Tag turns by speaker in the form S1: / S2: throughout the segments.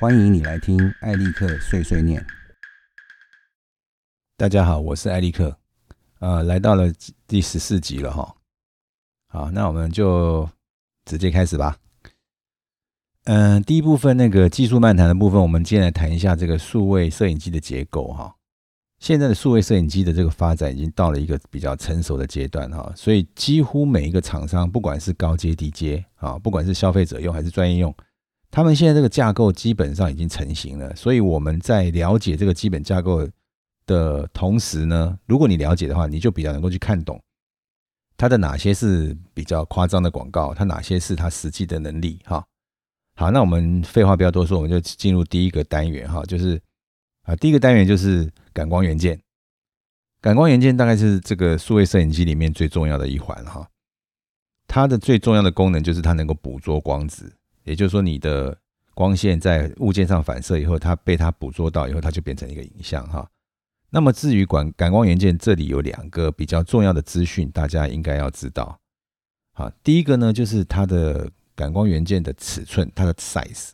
S1: 欢迎你来听艾利克碎碎念。
S2: 大家好，我是艾利克，呃，来到了第十四集了哈。好，那我们就直接开始吧。嗯，第一部分那个技术漫谈的部分，我们今天来谈一下这个数位摄影机的结构哈。现在的数位摄影机的这个发展已经到了一个比较成熟的阶段哈，所以几乎每一个厂商，不管是高阶、低阶啊，不管是消费者用还是专业用。他们现在这个架构基本上已经成型了，所以我们在了解这个基本架构的同时呢，如果你了解的话，你就比较能够去看懂它的哪些是比较夸张的广告，它哪些是它实际的能力。哈，好，那我们废话不要多说，我们就进入第一个单元哈，就是啊，第一个单元就是感光元件。感光元件大概是这个数位摄影机里面最重要的一环哈，它的最重要的功能就是它能够捕捉光子。也就是说，你的光线在物件上反射以后，它被它捕捉到以后，它就变成一个影像哈。那么至于感感光元件，这里有两个比较重要的资讯，大家应该要知道。好，第一个呢，就是它的感光元件的尺寸，它的 size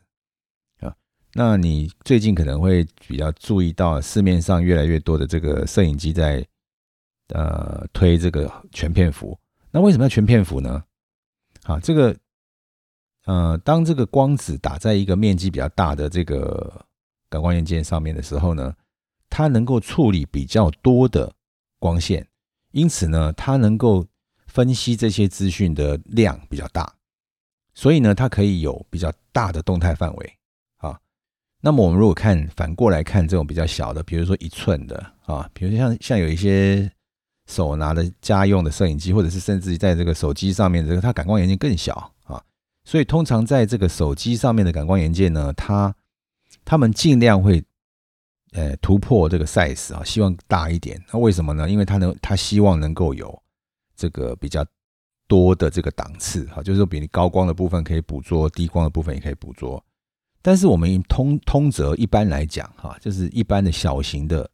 S2: 啊。那你最近可能会比较注意到市面上越来越多的这个摄影机在呃推这个全片幅。那为什么要全片幅呢？好，这个。呃，当这个光子打在一个面积比较大的这个感光元件上面的时候呢，它能够处理比较多的光线，因此呢，它能够分析这些资讯的量比较大，所以呢，它可以有比较大的动态范围啊。那么我们如果看反过来看这种比较小的，比如说一寸的啊，比如像像有一些手拿的家用的摄影机，或者是甚至在这个手机上面这个它感光元件更小。所以通常在这个手机上面的感光元件呢，它他们尽量会呃突破这个 size 啊，希望大一点。那为什么呢？因为它能，它希望能够有这个比较多的这个档次哈，就是说比你高光的部分可以捕捉，低光的部分也可以捕捉。但是我们通通则一般来讲哈，就是一般的小型的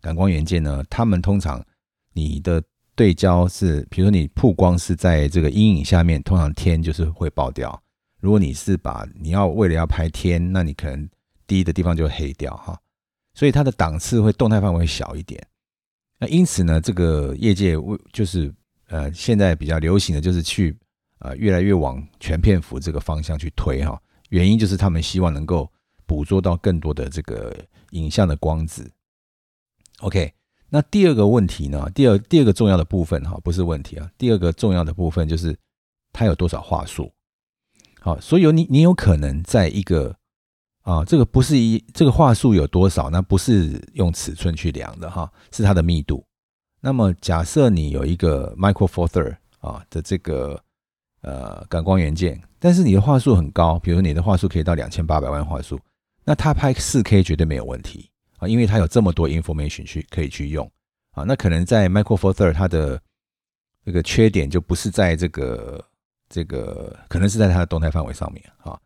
S2: 感光元件呢，他们通常你的。对焦是，比如说你曝光是在这个阴影下面，通常天就是会爆掉。如果你是把你要为了要拍天，那你可能低的地方就黑掉哈。所以它的档次会动态范围小一点。那因此呢，这个业界为就是呃现在比较流行的就是去呃越来越往全片幅这个方向去推哈。原因就是他们希望能够捕捉到更多的这个影像的光子。OK。那第二个问题呢？第二第二个重要的部分哈，不是问题啊。第二个重要的部分就是它有多少话术。好，所以你你有可能在一个啊，这个不是一这个话术有多少，那不是用尺寸去量的哈，是它的密度。那么假设你有一个 Micro Four Third 啊的这个呃感光元件，但是你的话术很高，比如你的话术可以到两千八百万话术，那它拍四 K 绝对没有问题。因为它有这么多 information 去可以去用啊，那可能在 Micro Four Third 它的这个缺点就不是在这个这个，可能是在它的动态范围上面啊。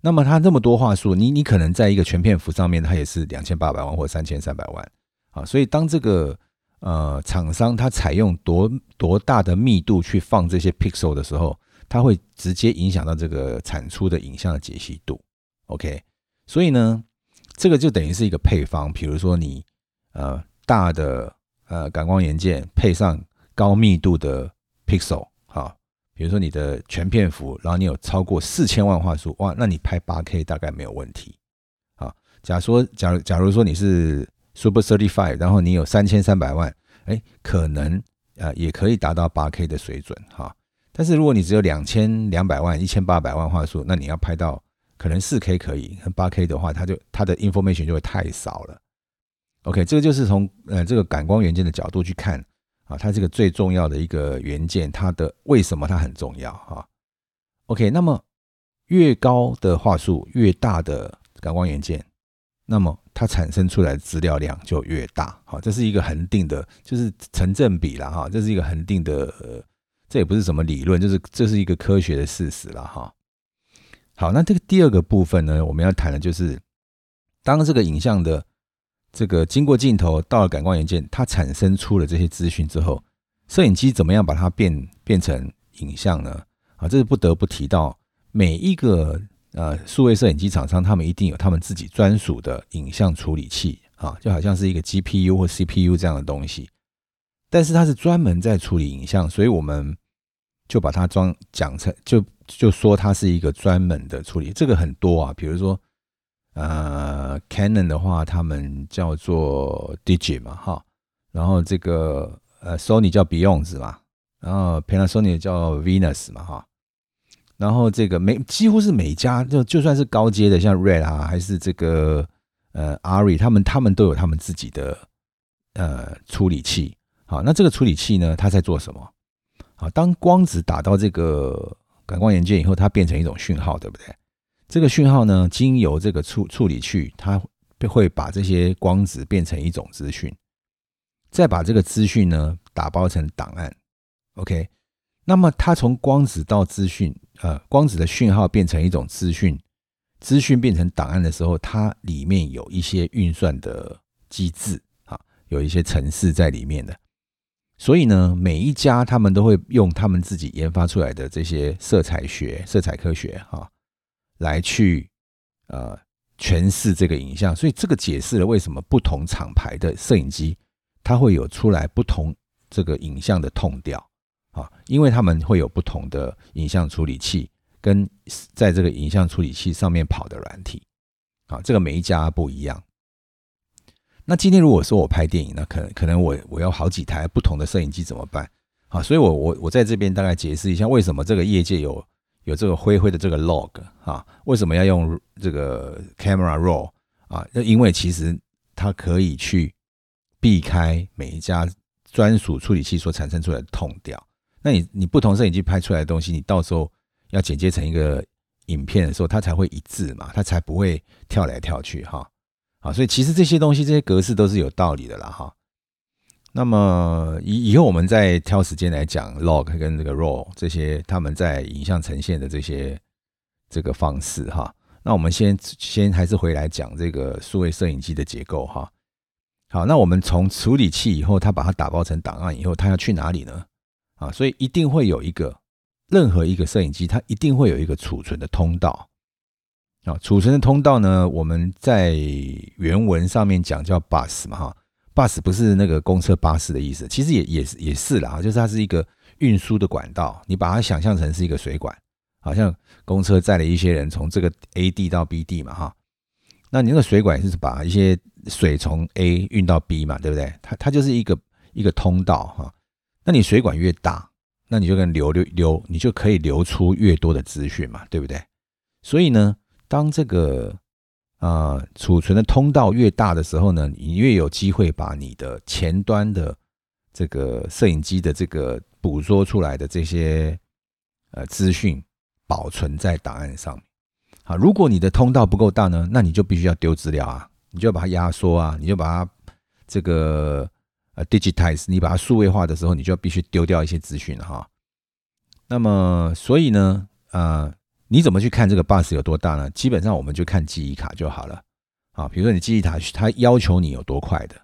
S2: 那么它这么多话术，你你可能在一个全片幅上面，它也是两千八百万或三千三百万啊。所以当这个呃厂商它采用多多大的密度去放这些 pixel 的时候，它会直接影响到这个产出的影像的解析度。OK，所以呢。这个就等于是一个配方，比如说你呃大的呃感光元件配上高密度的 pixel，哈，比如说你的全片幅，然后你有超过四千万画素，哇，那你拍八 K 大概没有问题，啊，假说假如假如说你是 Super Thirty Five，然后你有三千三百万，哎，可能呃也可以达到八 K 的水准，哈，但是如果你只有两千两百万、一千八百万画素，那你要拍到。可能四 K 可以，八 K 的话，它就它的 information 就会太少了。OK，这个就是从呃这个感光元件的角度去看啊，它这个最重要的一个元件，它的为什么它很重要哈？OK，那么越高的话术，越大的感光元件，那么它产生出来的资料量就越大。好，这是一个恒定的，就是成正比了哈，这是一个恒定的，这也不是什么理论，就是这是一个科学的事实了哈。好，那这个第二个部分呢，我们要谈的就是，当这个影像的这个经过镜头到了感光元件，它产生出了这些资讯之后，摄影机怎么样把它变变成影像呢？啊，这是不得不提到每一个呃，数位摄影机厂商他们一定有他们自己专属的影像处理器啊，就好像是一个 GPU 或 CPU 这样的东西，但是它是专门在处理影像，所以我们就把它装讲成就就说它是一个专门的处理，这个很多啊，比如说呃，Canon 的话，他们叫做 Digi 嘛，哈，然后这个呃，Sony 叫 Beyond 嘛，然后 Panasonic 叫 Venus 嘛，哈。然后这个每几乎是每家就就算是高阶的，像 Red 啊，还是这个呃 Ari，他们他们都有他们自己的呃处理器。好，那这个处理器呢，它在做什么？好，当光子打到这个感光元件以后，它变成一种讯号，对不对？这个讯号呢，经由这个处处理器，它会把这些光子变成一种资讯，再把这个资讯呢打包成档案。OK。那么它从光子到资讯，呃，光子的讯号变成一种资讯，资讯变成档案的时候，它里面有一些运算的机制啊，有一些程式在里面的。所以呢，每一家他们都会用他们自己研发出来的这些色彩学、色彩科学哈，来去呃诠释这个影像。所以这个解释了为什么不同厂牌的摄影机它会有出来不同这个影像的痛调。啊，因为他们会有不同的影像处理器，跟在这个影像处理器上面跑的软体，啊，这个每一家不一样。那今天如果说我拍电影，那可能可能我我要好几台不同的摄影机怎么办？啊，所以我我我在这边大概解释一下，为什么这个业界有有这个灰灰的这个 log 啊，为什么要用这个 camera roll 啊？那因为其实它可以去避开每一家专属处理器所产生出来的痛调。那你你不同摄影机拍出来的东西，你到时候要剪接成一个影片的时候，它才会一致嘛，它才不会跳来跳去哈。所以其实这些东西这些格式都是有道理的啦哈。那么以以后我们再挑时间来讲 log 跟这个 raw 这些他们在影像呈现的这些这个方式哈。那我们先先还是回来讲这个数位摄影机的结构哈。好，那我们从处理器以后，它把它打包成档案以后，它要去哪里呢？啊，所以一定会有一个，任何一个摄影机，它一定会有一个储存的通道。啊，储存的通道呢，我们在原文上面讲叫 bus 嘛，哈，bus 不是那个公车巴士的意思，其实也也是也是啦，就是它是一个运输的管道，你把它想象成是一个水管，好像公车载了一些人从这个 A 地到 B 地嘛，哈，那你那个水管是把一些水从 A 运到 B 嘛，对不对？它它就是一个一个通道，哈。那你水管越大，那你就跟流流流，你就可以流出越多的资讯嘛，对不对？所以呢，当这个啊储存的通道越大的时候呢，你越有机会把你的前端的这个摄影机的这个捕捉出来的这些呃资讯保存在档案上。好，如果你的通道不够大呢，那你就必须要丢资料啊，你就把它压缩啊，你就把它这个。呃，digitize，你把它数位化的时候，你就必须丢掉一些资讯哈。那么，所以呢，呃，你怎么去看这个 bus 有多大呢？基本上我们就看记忆卡就好了啊。比如说你记忆卡，它要求你有多快的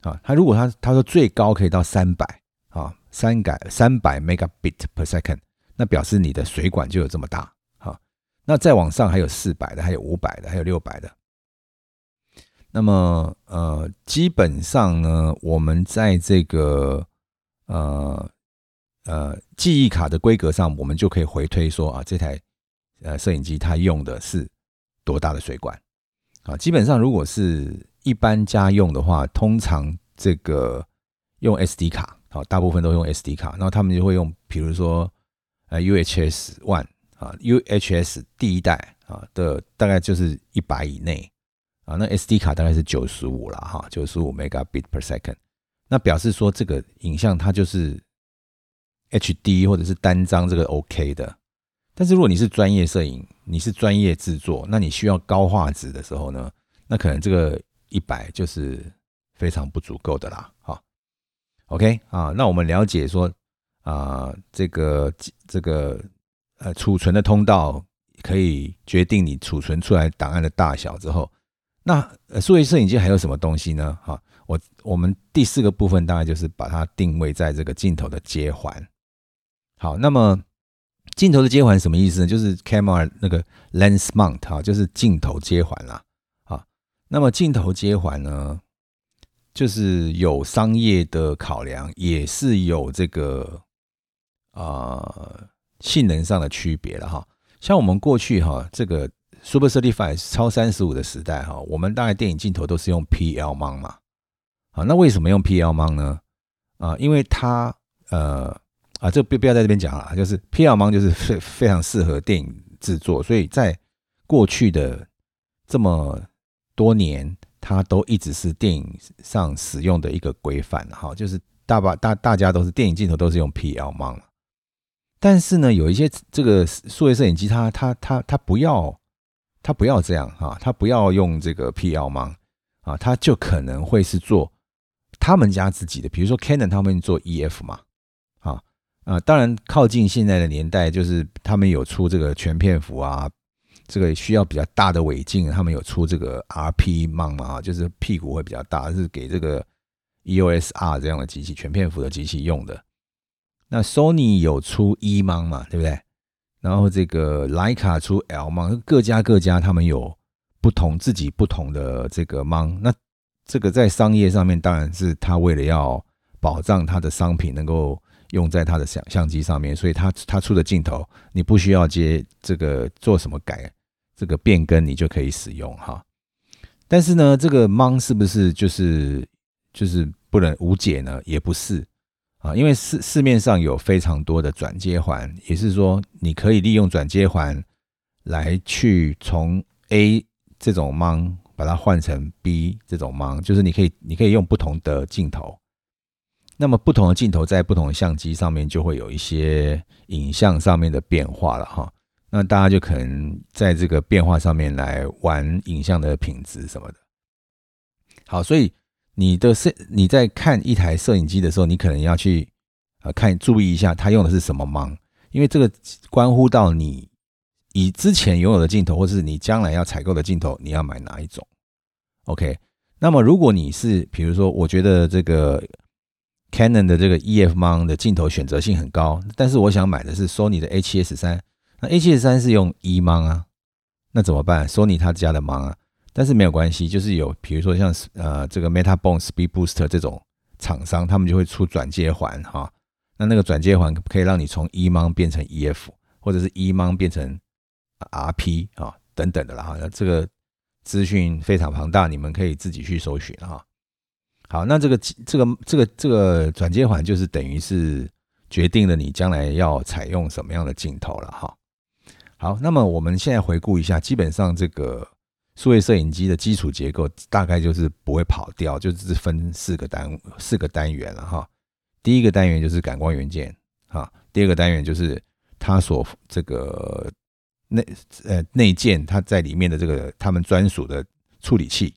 S2: 啊？它如果它它说最高可以到三百啊，三百三百 megabit per second，那表示你的水管就有这么大啊。那再往上还有四百的，还有五百的，还有六百的。那么，呃，基本上呢，我们在这个呃呃记忆卡的规格上，我们就可以回推说啊，这台呃摄影机它用的是多大的水管啊？基本上，如果是一般家用的话，通常这个用 SD 卡，好，大部分都用 SD 卡，然后他们就会用，比如说呃 UHS One 啊，UHS 第一代啊的，大概就是一百以内。啊，那 SD 卡大概是九十五了哈，九十五 megabit per second，那表示说这个影像它就是 HD 或者是单张这个 OK 的。但是如果你是专业摄影，你是专业制作，那你需要高画质的时候呢，那可能这个一百就是非常不足够的啦。好，OK 啊，那我们了解说啊，这个这个呃储存的通道可以决定你储存出来档案的大小之后。那，数位摄影机还有什么东西呢？哈，我我们第四个部分大概就是把它定位在这个镜头的接环。好，那么镜头的接环什么意思呢？就是 camera 那个 lens mount 哈，就是镜头接环啦。啊，那么镜头接环呢，就是有商业的考量，也是有这个啊性能上的区别了哈。像我们过去哈，这个 Super Thirty Five 超三十五的时代哈，我们大概电影镜头都是用 PL mount 嘛。啊，那为什么用 PL mount 呢？啊，因为它呃。啊，这不不要在这边讲了，就是 P L 芒就是非非常适合电影制作，所以在过去的这么多年，它都一直是电影上使用的一个规范哈，就是大把大大家都是电影镜头都是用 P L 芒，但是呢，有一些这个数位摄影机，它它它它不要它不要这样哈，它不要用这个 P L 芒啊，它就可能会是做他们家自己的，比如说 Canon 他们做 E F 嘛。啊，当然靠近现在的年代，就是他们有出这个全片幅啊，这个需要比较大的尾镜，他们有出这个 RP mount 嘛，就是屁股会比较大，是给这个 EOS R 这样的机器全片幅的机器用的。那 Sony 有出 E 芒嘛，对不对？然后这个徕卡出 L 芒各家各家他们有不同自己不同的这个芒。那这个在商业上面，当然是他为了要保障他的商品能够。用在他的相相机上面，所以他他出的镜头，你不需要接这个做什么改这个变更，你就可以使用哈。但是呢，这个芒是不是就是就是不能无解呢？也不是啊，因为市市面上有非常多的转接环，也是说你可以利用转接环来去从 A 这种芒把它换成 B 这种芒，就是你可以你可以用不同的镜头。那么不同的镜头在不同的相机上面就会有一些影像上面的变化了哈。那大家就可能在这个变化上面来玩影像的品质什么的。好，所以你的摄你在看一台摄影机的时候，你可能要去啊看注意一下它用的是什么芒，因为这个关乎到你以之前拥有的镜头，或是你将来要采购的镜头，你要买哪一种？OK。那么如果你是比如说，我觉得这个。Canon 的这个 EF mount 的镜头选择性很高，但是我想买的是 Sony 的 A7S 三，那 A7S 三是用 E mount 啊，那怎么办？Sony 他家的 mount 啊，但是没有关系，就是有比如说像呃这个 Metabone Speed Booster 这种厂商，他们就会出转接环哈，那那个转接环可以让你从 E mount 变成 EF，或者是 E mount 变成 RP 啊等等的啦哈，那这个资讯非常庞大，你们可以自己去搜寻哈。好，那这个这个这个这个转接环就是等于是决定了你将来要采用什么样的镜头了哈。好，那么我们现在回顾一下，基本上这个数位摄影机的基础结构大概就是不会跑掉，就是分四个单四个单元了哈。第一个单元就是感光元件哈，第二个单元就是它所这个内呃内建它在里面的这个他们专属的处理器。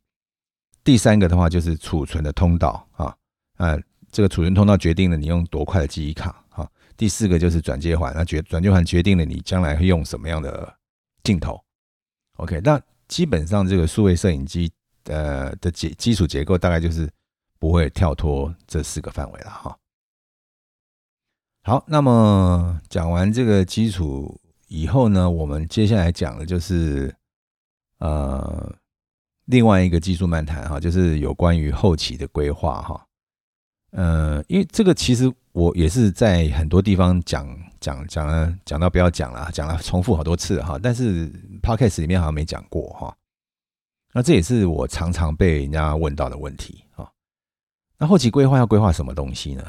S2: 第三个的话就是储存的通道啊，啊，这个储存通道决定了你用多快的记忆卡啊。第四个就是转接环，那决转接环决定了你将来会用什么样的镜头。OK，那基本上这个数位摄影机呃的基基础结构大概就是不会跳脱这四个范围了哈。好，那么讲完这个基础以后呢，我们接下来讲的就是呃。另外一个技术漫谈哈，就是有关于后期的规划哈。呃，因为这个其实我也是在很多地方讲讲讲了，讲到不要讲了，讲了重复好多次哈。但是 podcast 里面好像没讲过哈。那这也是我常常被人家问到的问题啊。那后期规划要规划什么东西呢？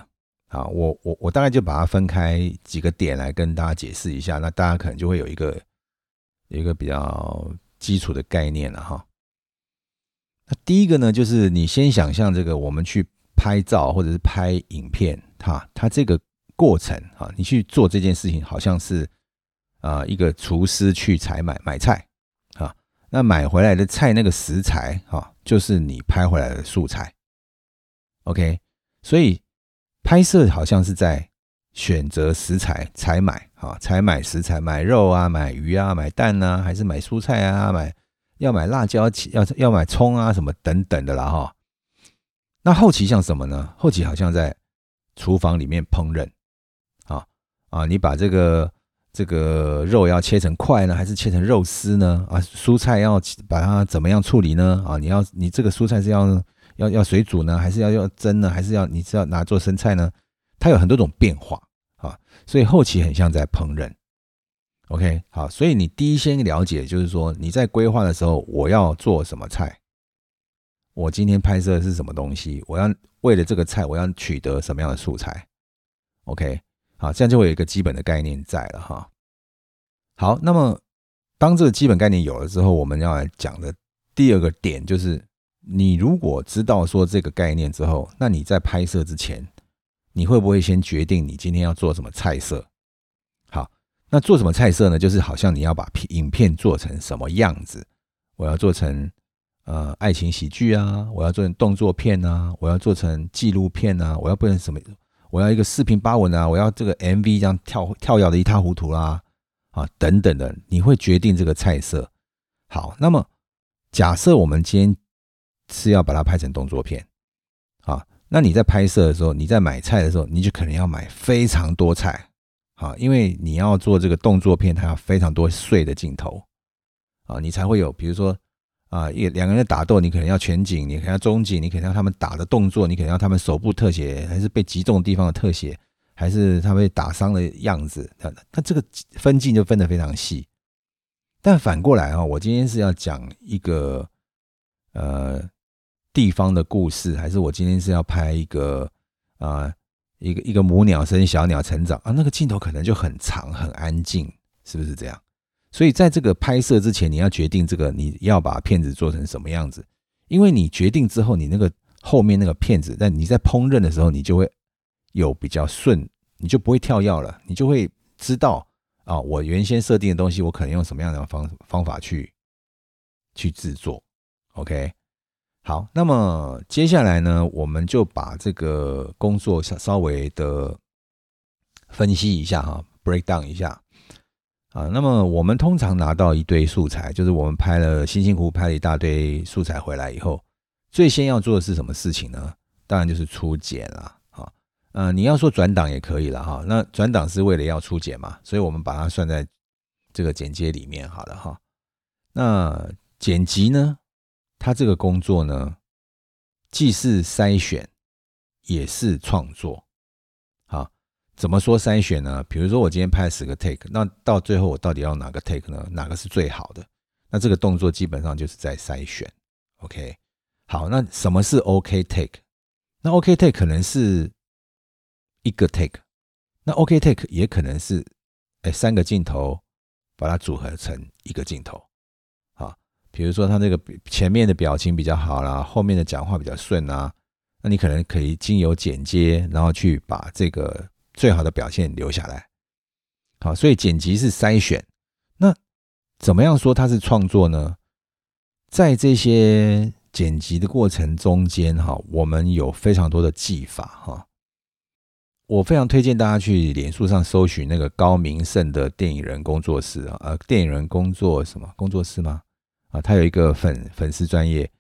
S2: 啊，我我我大概就把它分开几个点来跟大家解释一下。那大家可能就会有一个有一个比较基础的概念了哈。那第一个呢，就是你先想象这个，我们去拍照或者是拍影片，哈，它这个过程哈，你去做这件事情，好像是啊一个厨师去采买买菜啊，那买回来的菜那个食材哈，就是你拍回来的素材。OK，所以拍摄好像是在选择食材采买啊，采买食材，买肉啊，买鱼啊，买蛋啊，还是买蔬菜啊，买。要买辣椒，要要买葱啊，什么等等的啦哈。那后期像什么呢？后期好像在厨房里面烹饪啊啊，你把这个这个肉要切成块呢，还是切成肉丝呢？啊，蔬菜要把它怎么样处理呢？啊，你要你这个蔬菜是要要要水煮呢，还是要要蒸呢，还是要你是要拿做生菜呢？它有很多种变化啊，所以后期很像在烹饪。OK，好，所以你第一先了解就是说你在规划的时候，我要做什么菜，我今天拍摄的是什么东西，我要为了这个菜，我要取得什么样的素材？OK。好，这样就会有一个基本的概念在了哈。好，那么当这个基本概念有了之后，我们要来讲的第二个点就是，你如果知道说这个概念之后，那你在拍摄之前，你会不会先决定你今天要做什么菜色？那做什么菜色呢？就是好像你要把片影片做成什么样子？我要做成呃爱情喜剧啊，我要做成动作片啊，我要做成纪录片啊，我要不能什么？我要一个四平八稳啊！我要这个 MV 这样跳跳跃的一塌糊涂啦，啊，等等的，你会决定这个菜色。好，那么假设我们今天是要把它拍成动作片，啊，那你在拍摄的时候，你在买菜的时候，你就可能要买非常多菜，啊，因为你要做这个动作片，它要非常多碎的镜头，啊，你才会有，比如说。啊，一两个人打斗，你可能要全景，你可能要中景，你可能要他们打的动作，你可能要他们手部特写，还是被击中的地方的特写，还是他被打伤的样子，那那这个分镜就分得非常细。但反过来啊，我今天是要讲一个呃地方的故事，还是我今天是要拍一个啊一个一个母鸟生小鸟成长啊，那个镜头可能就很长很安静，是不是这样？所以在这个拍摄之前，你要决定这个你要把片子做成什么样子，因为你决定之后，你那个后面那个片子，在你在烹饪的时候，你就会有比较顺，你就不会跳药了，你就会知道啊，我原先设定的东西，我可能用什么样的方方法去去制作。OK，好，那么接下来呢，我们就把这个工作稍稍微的分析一下哈，break down 一下。啊，那么我们通常拿到一堆素材，就是我们拍了辛辛苦苦拍了一大堆素材回来以后，最先要做的是什么事情呢？当然就是初剪了。啊，嗯，你要说转档也可以了哈。那转档是为了要初剪嘛，所以我们把它算在这个剪接里面好了哈。那剪辑呢，它这个工作呢，既是筛选，也是创作。好怎么说筛选呢？比如说我今天拍十个 take，那到最后我到底要哪个 take 呢？哪个是最好的？那这个动作基本上就是在筛选。OK，好，那什么是 OK take？那 OK take 可能是一个 take，那 OK take 也可能是哎三个镜头把它组合成一个镜头。比如说他这个前面的表情比较好啦，后面的讲话比较顺啊，那你可能可以经由剪接，然后去把这个。最好的表现留下来，好，所以剪辑是筛选。那怎么样说它是创作呢？在这些剪辑的过程中间，哈，我们有非常多的技法，哈。我非常推荐大家去脸书上搜寻那个高明胜的电影人工作室啊，呃，电影人工作什么工作室吗？啊，他有一个粉粉丝专业，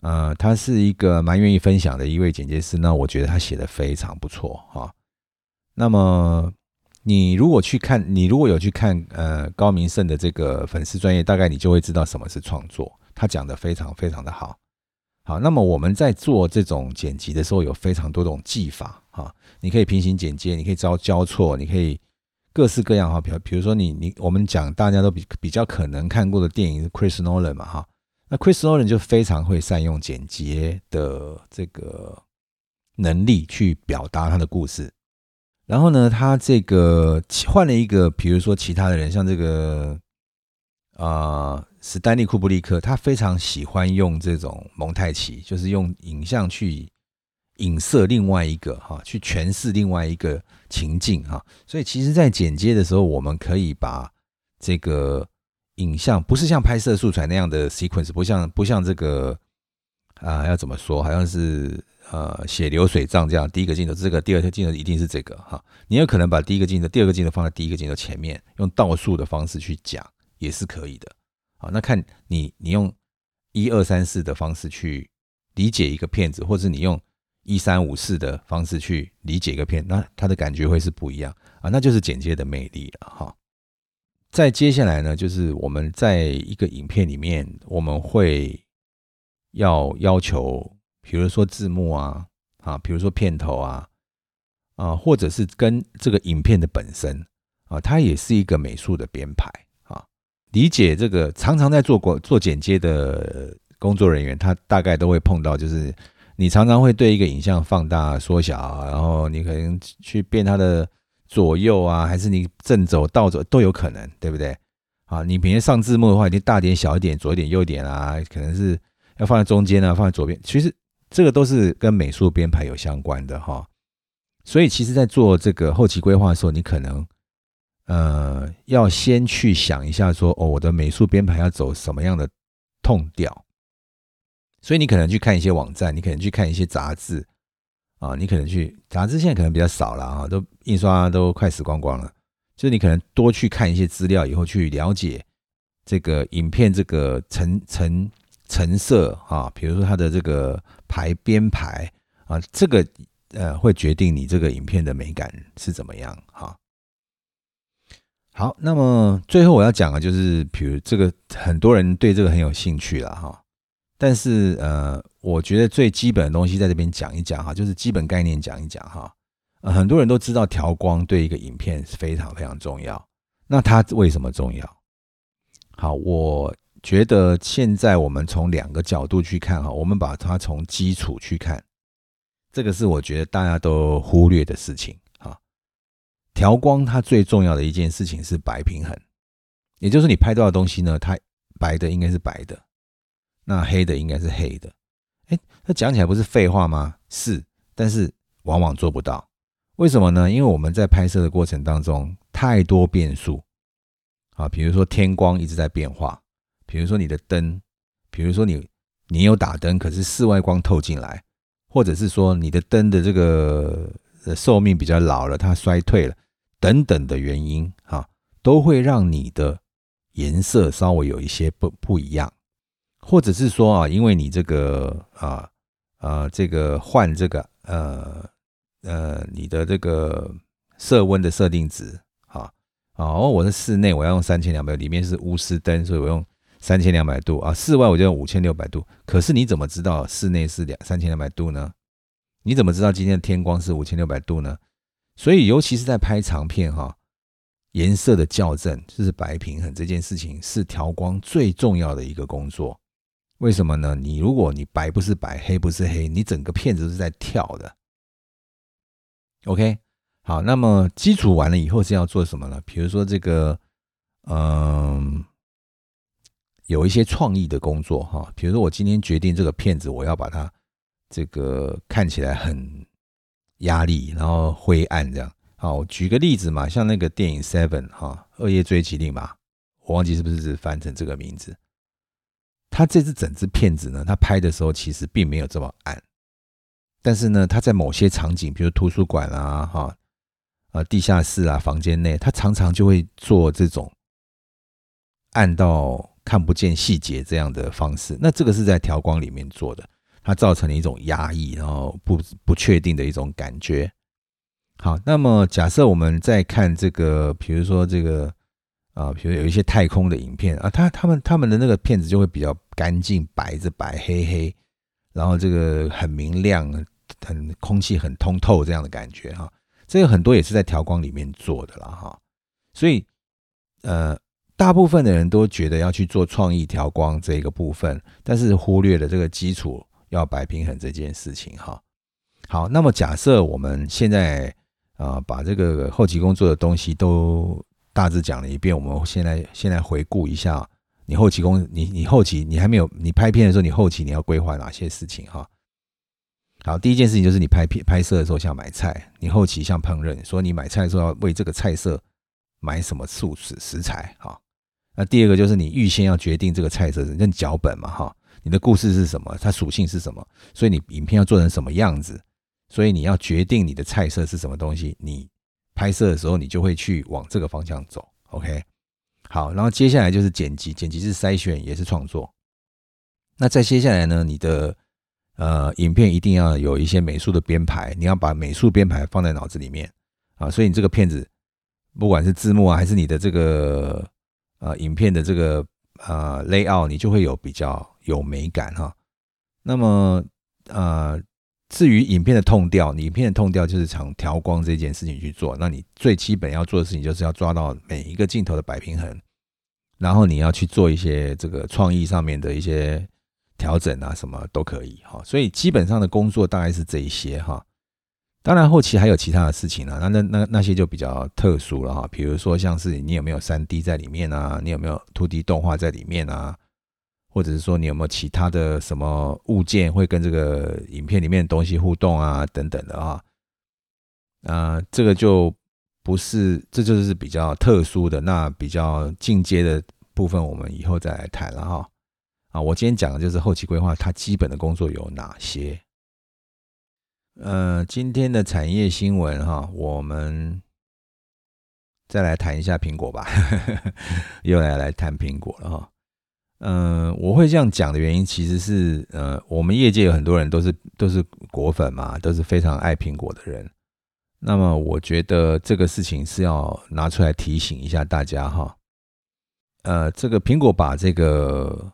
S2: 呃，他是一个蛮愿意分享的一位剪接师。那我觉得他写的非常不错，哈。那么，你如果去看，你如果有去看，呃，高明胜的这个粉丝专业，大概你就会知道什么是创作。他讲的非常非常的好。好，那么我们在做这种剪辑的时候，有非常多种技法哈。你可以平行剪接，你可以招交错，你可以各式各样哈。比比如说你你我们讲大家都比比较可能看过的电影是 Chris Nolan 嘛哈。那 Chris Nolan 就非常会善用剪接的这个能力去表达他的故事。然后呢，他这个换了一个，比如说其他的人，像这个啊，史丹利库布利克，他非常喜欢用这种蒙太奇，就是用影像去影射另外一个哈，去诠释另外一个情境哈。所以其实，在剪接的时候，我们可以把这个影像，不是像拍摄素材那样的 sequence，不像不像这个啊，要怎么说，好像是。呃，写流水账这样，第一个镜头这个，第二个镜头一定是这个哈。你有可能把第一个镜头、第二个镜头放在第一个镜头前面，用倒数的方式去讲也是可以的。好，那看你你用一二三四的方式去理解一个片子，或者你用一三五四的方式去理解一个片，那它的感觉会是不一样啊。那就是剪接的魅力了哈。在接下来呢，就是我们在一个影片里面，我们会要要求，比如说字幕啊，啊，比如说片头啊，啊，或者是跟这个影片的本身啊，它也是一个美术的编排啊。理解这个，常常在做过做剪接的工作人员，他大概都会碰到，就是你常常会对一个影像放大、缩小，然后你可能去变它的。左右啊，还是你正走、倒走都有可能，对不对？啊，你平时上字幕的话，你大点、小一点、左一点、右一点啊，可能是要放在中间啊，放在左边。其实这个都是跟美术编排有相关的哈。所以，其实，在做这个后期规划的时候，你可能呃要先去想一下，说哦，我的美术编排要走什么样的痛调。所以，你可能去看一些网站，你可能去看一些杂志。啊，你可能去杂志，现在可能比较少了啊，都印刷都快死光光了。就是你可能多去看一些资料，以后去了解这个影片这个成成成色啊，比如说它的这个排编排啊，这个呃会决定你这个影片的美感是怎么样哈。好，那么最后我要讲的就是，比如这个很多人对这个很有兴趣了哈。但是呃，我觉得最基本的东西在这边讲一讲哈，就是基本概念讲一讲哈。呃，很多人都知道调光对一个影片是非常非常重要。那它为什么重要？好，我觉得现在我们从两个角度去看哈，我们把它从基础去看，这个是我觉得大家都忽略的事情哈。调光它最重要的一件事情是白平衡，也就是你拍到的东西呢，它白的应该是白的。那黑的应该是黑的，哎，那讲起来不是废话吗？是，但是往往做不到。为什么呢？因为我们在拍摄的过程当中太多变数啊，比如说天光一直在变化，比如说你的灯，比如说你你有打灯，可是室外光透进来，或者是说你的灯的这个寿命比较老了，它衰退了，等等的原因啊，都会让你的颜色稍微有一些不不一样。或者是说啊，因为你这个啊啊，这个换这个呃呃，你的这个色温的设定值啊哦，我是室内，我要用三千两百，里面是钨丝灯，所以我用三千两百度啊。室外我就用五千六百度。可是你怎么知道室内是两三千两百度呢？你怎么知道今天的天光是五千六百度呢？所以，尤其是在拍长片哈，颜色的校正就是白平衡这件事情，是调光最重要的一个工作。为什么呢？你如果你白不是白，黑不是黑，你整个片子都是在跳的。OK，好，那么基础完了以后是要做什么呢？比如说这个，嗯，有一些创意的工作哈。比如说我今天决定这个片子，我要把它这个看起来很压力，然后灰暗这样。好，举个例子嘛，像那个电影《Seven》哈，《恶夜追击令》嘛，我忘记是不是翻成这个名字。他这支整支片子呢，他拍的时候其实并没有这么暗，但是呢，他在某些场景，比如图书馆啊、哈、啊地下室啊、房间内，他常常就会做这种暗到看不见细节这样的方式。那这个是在调光里面做的，它造成了一种压抑，然后不不确定的一种感觉。好，那么假设我们再看这个，比如说这个。啊，比如有一些太空的影片啊，他他们他们的那个片子就会比较干净，白着白黑黑，然后这个很明亮，很空气很通透这样的感觉哈。这个很多也是在调光里面做的了哈。所以呃，大部分的人都觉得要去做创意调光这个部分，但是忽略了这个基础要摆平衡这件事情哈。好，那么假设我们现在啊，把这个后期工作的东西都。大致讲了一遍，我们现在现在回顾一下，你后期工，你你后期你还没有，你拍片的时候，你后期你要规划哪些事情哈？好，第一件事情就是你拍片拍摄的时候像买菜，你后期像烹饪，说你买菜的时候要为这个菜色买什么素食食材哈？那第二个就是你预先要决定这个菜色，认脚本嘛哈？你的故事是什么？它属性是什么？所以你影片要做成什么样子？所以你要决定你的菜色是什么东西？你。拍摄的时候，你就会去往这个方向走，OK？好，然后接下来就是剪辑，剪辑是筛选，也是创作。那再接下来呢，你的呃影片一定要有一些美术的编排，你要把美术编排放在脑子里面啊。所以你这个片子，不管是字幕啊，还是你的这个呃影片的这个呃 layout，你就会有比较有美感哈。那么呃，至于影片的痛调，影片的痛调就是从调光这件事情去做。那你最基本要做的事情，就是要抓到每一个镜头的摆平衡，然后你要去做一些这个创意上面的一些调整啊，什么都可以哈。所以基本上的工作大概是这一些哈。当然，后期还有其他的事情呢，那那那那些就比较特殊了哈。比如说，像是你有没有三 D 在里面啊？你有没有 2D 动画在里面啊？或者是说，你有没有其他的什么物件会跟这个影片里面的东西互动啊？等等的啊？啊，这个就不是，这就是比较特殊的，那比较进阶的部分，我们以后再来谈了哈。啊，我今天讲的就是后期规划，它基本的工作有哪些？呃，今天的产业新闻哈，我们再来谈一下苹果吧，又来来谈苹果了哈。嗯，我会这样讲的原因，其实是呃，我们业界有很多人都是都是果粉嘛，都是非常爱苹果的人。那么，我觉得这个事情是要拿出来提醒一下大家哈。呃，这个苹果把这个。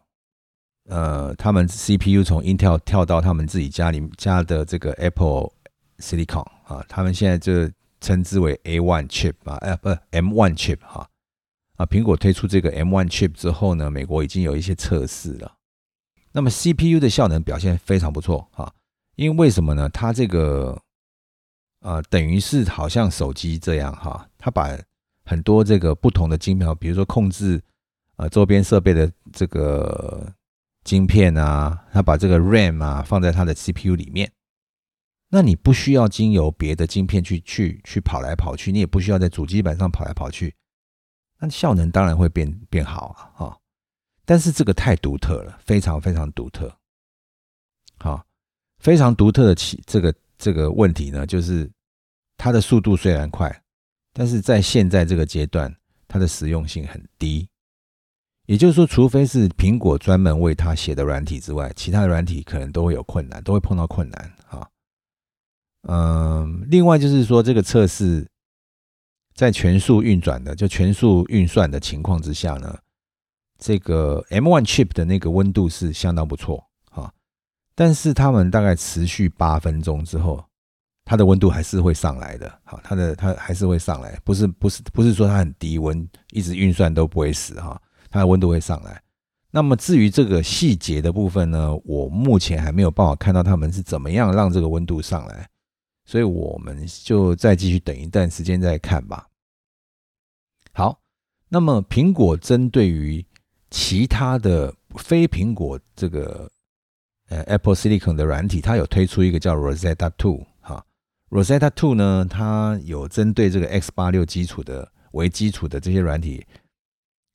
S2: 呃，他们 CPU 从 Intel 跳到他们自己家里家的这个 Apple Silicon 啊，他们现在就称之为 A1 chip 啊，呃不 M1 chip 哈，啊苹果推出这个 M1 chip 之后呢，美国已经有一些测试了。那么 CPU 的效能表现非常不错哈，因为为什么呢？它这个呃等于是好像手机这样哈，它把很多这个不同的晶片，比如说控制呃周边设备的这个。晶片啊，它把这个 RAM 啊放在它的 CPU 里面，那你不需要经由别的晶片去去去跑来跑去，你也不需要在主机板上跑来跑去，那效能当然会变变好啊，哈。但是这个太独特了，非常非常独特，好，非常独特的起这个这个问题呢，就是它的速度虽然快，但是在现在这个阶段，它的实用性很低。也就是说，除非是苹果专门为它写的软体之外，其他的软体可能都会有困难，都会碰到困难啊。嗯，另外就是说，这个测试在全速运转的，就全速运算的情况之下呢，这个 M1 chip 的那个温度是相当不错啊。但是他们大概持续八分钟之后，它的温度还是会上来的。好，它的它还是会上来，不是不是不是说它很低温，一直运算都不会死哈。它的温度会上来。那么至于这个细节的部分呢，我目前还没有办法看到他们是怎么样让这个温度上来，所以我们就再继续等一段时间再看吧。好，那么苹果针对于其他的非苹果这个呃 Apple Silicon 的软体，它有推出一个叫 Rosetta Two 哈，Rosetta Two 呢，它有针对这个 X 八六基础的为基础的这些软体。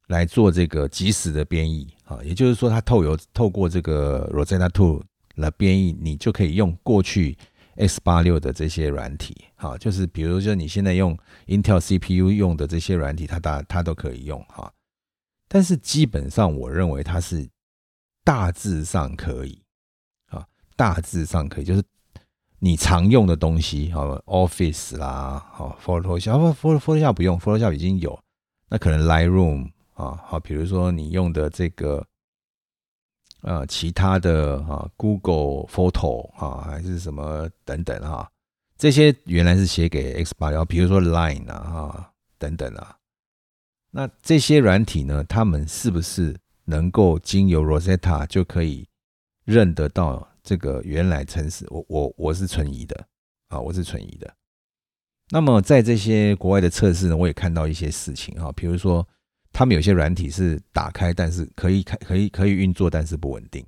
S2: 来做这个即时的编译啊，也就是说，它透由透过这个 Rosetta Two 来编译，你就可以用过去 X 八六的这些软体，哈，就是比如说你现在用 Intel CPU 用的这些软体，它大它都可以用哈。但是基本上，我认为它是大致上可以啊，大致上可以，就是你常用的东西，好 Office 啦，好 Photoshop，Photoshop 不用，Photoshop 已经有，那可能 Lightroom。啊，好，比如说你用的这个，呃，其他的啊，Google Photo 啊，还是什么等等哈，这些原来是写给 X 八幺，比如说 Line 啊，哈，等等啊，那这些软体呢，他们是不是能够经由 Rosetta 就可以认得到这个原来城市？我我我是存疑的啊，我是存疑的。那么在这些国外的测试呢，我也看到一些事情哈，比如说。他们有些软体是打开，但是可以开，可以可以运作，但是不稳定。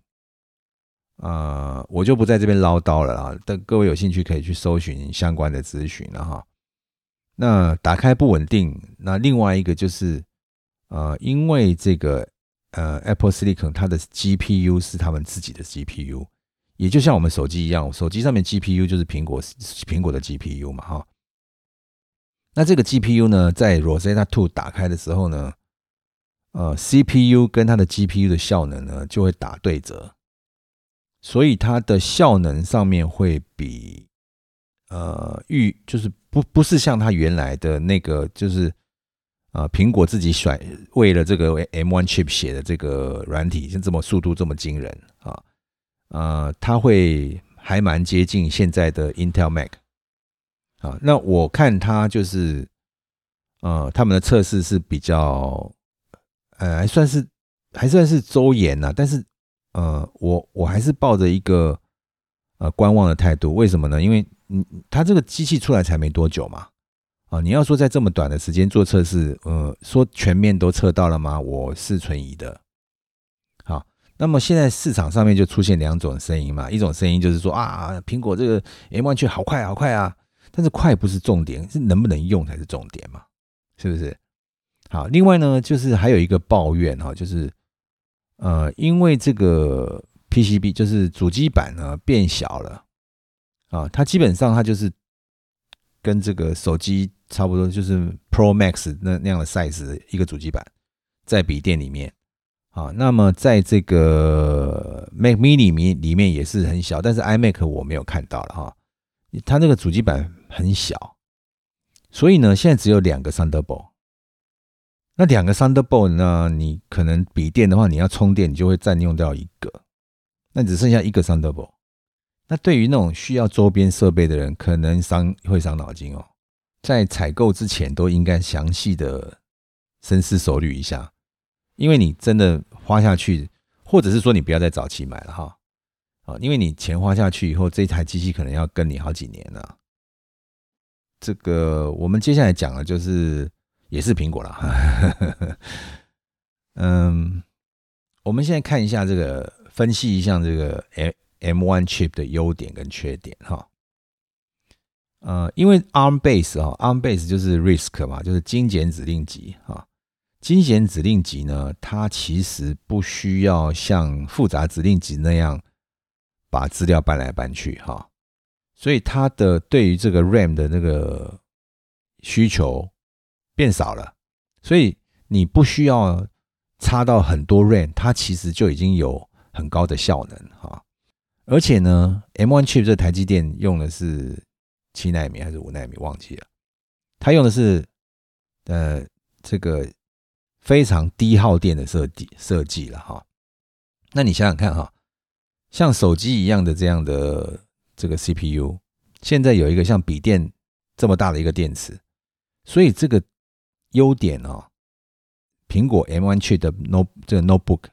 S2: 啊，我就不在这边唠叨了啊。但各位有兴趣可以去搜寻相关的咨询了哈。那打开不稳定，那另外一个就是，呃，因为这个呃 Apple Silicon 它的 GPU 是他们自己的 GPU，也就像我们手机一样，手机上面 GPU 就是苹果苹果的 GPU 嘛哈。那这个 GPU 呢，在 Rosetta Two 打开的时候呢？呃，CPU 跟它的 GPU 的效能呢，就会打对折，所以它的效能上面会比呃预就是不不是像它原来的那个就是啊，苹果自己选为了这个 M1 chip 写的这个软体，像这么速度这么惊人啊，呃，它会还蛮接近现在的 Intel Mac 啊。那我看它就是，呃，他们的测试是比较，呃，还算是还算是周延呐。但是，呃，我我还是抱着一个呃观望的态度。为什么呢？因为嗯，它这个机器出来才没多久嘛。啊，你要说在这么短的时间做测试，呃，说全面都测到了吗？我是存疑的。好，那么现在市场上面就出现两种声音嘛，一种声音就是说啊，苹果这个 M1 去好快好快啊，但是快不是重点，是能不能用才是重点嘛，是不是？好，另外呢，就是还有一个抱怨哈，就是呃，因为这个 PCB 就是主机板呢变小了啊，它基本上它就是跟这个手机。差不多就是 Pro Max 那那样的 size 一个主机板，在笔电里面啊，那么在这个 Mac Mini 里里面也是很小，但是 iMac 我没有看到了哈，它那个主机板很小，所以呢，现在只有两个 Thunderbolt，那两个 Thunderbolt 呢，你可能笔电的话，你要充电，你就会占用掉一个，那只剩下一个 Thunderbolt，那对于那种需要周边设备的人，可能伤会伤脑筋哦。在采购之前都应该详细的深思熟虑一下，因为你真的花下去，或者是说你不要再早期买了哈，啊，因为你钱花下去以后，这台机器可能要跟你好几年了。这个我们接下来讲的就是也是苹果了，嗯，我们现在看一下这个分析一下这个 M M One chip 的优点跟缺点哈。呃，因为 ARM base 啊，ARM base 就是 RISC 嘛，就是精简指令集啊。精简指令集呢，它其实不需要像复杂指令集那样把资料搬来搬去哈，所以它的对于这个 RAM 的那个需求变少了，所以你不需要插到很多 RAM，它其实就已经有很高的效能哈。而且呢，M1 chip 这台积电用的是。七纳米还是五纳米忘记了，它用的是呃这个非常低耗电的设计设计了哈。那你想想看哈，像手机一样的这样的这个 CPU，现在有一个像笔电这么大的一个电池，所以这个优点哦，苹果 M1 chip 的 Note 这个 Notebook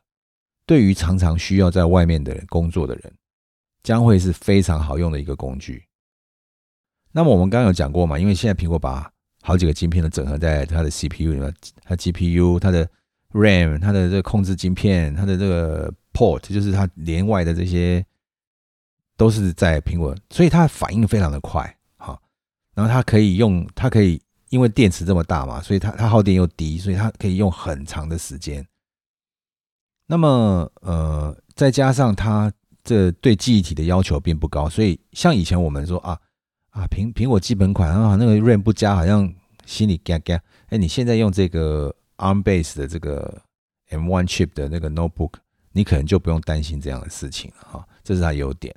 S2: 对于常常需要在外面的人工作的人，将会是非常好用的一个工具。那么我们刚刚有讲过嘛？因为现在苹果把好几个晶片都整合在它的 CPU 里面，它 GPU、它的 RAM、它的这个控制晶片、它的这个 port，就是它连外的这些，都是在苹果，所以它反应非常的快，哈。然后它可以用，它可以因为电池这么大嘛，所以它它耗电又低，所以它可以用很长的时间。那么呃，再加上它这对记忆体的要求并不高，所以像以前我们说啊。啊，苹苹果基本款啊，那个 RAM 不加，好像心里嘎嘎。哎，你现在用这个 ARM base 的这个 M1 chip 的那个 notebook，你可能就不用担心这样的事情了哈。这是它优点。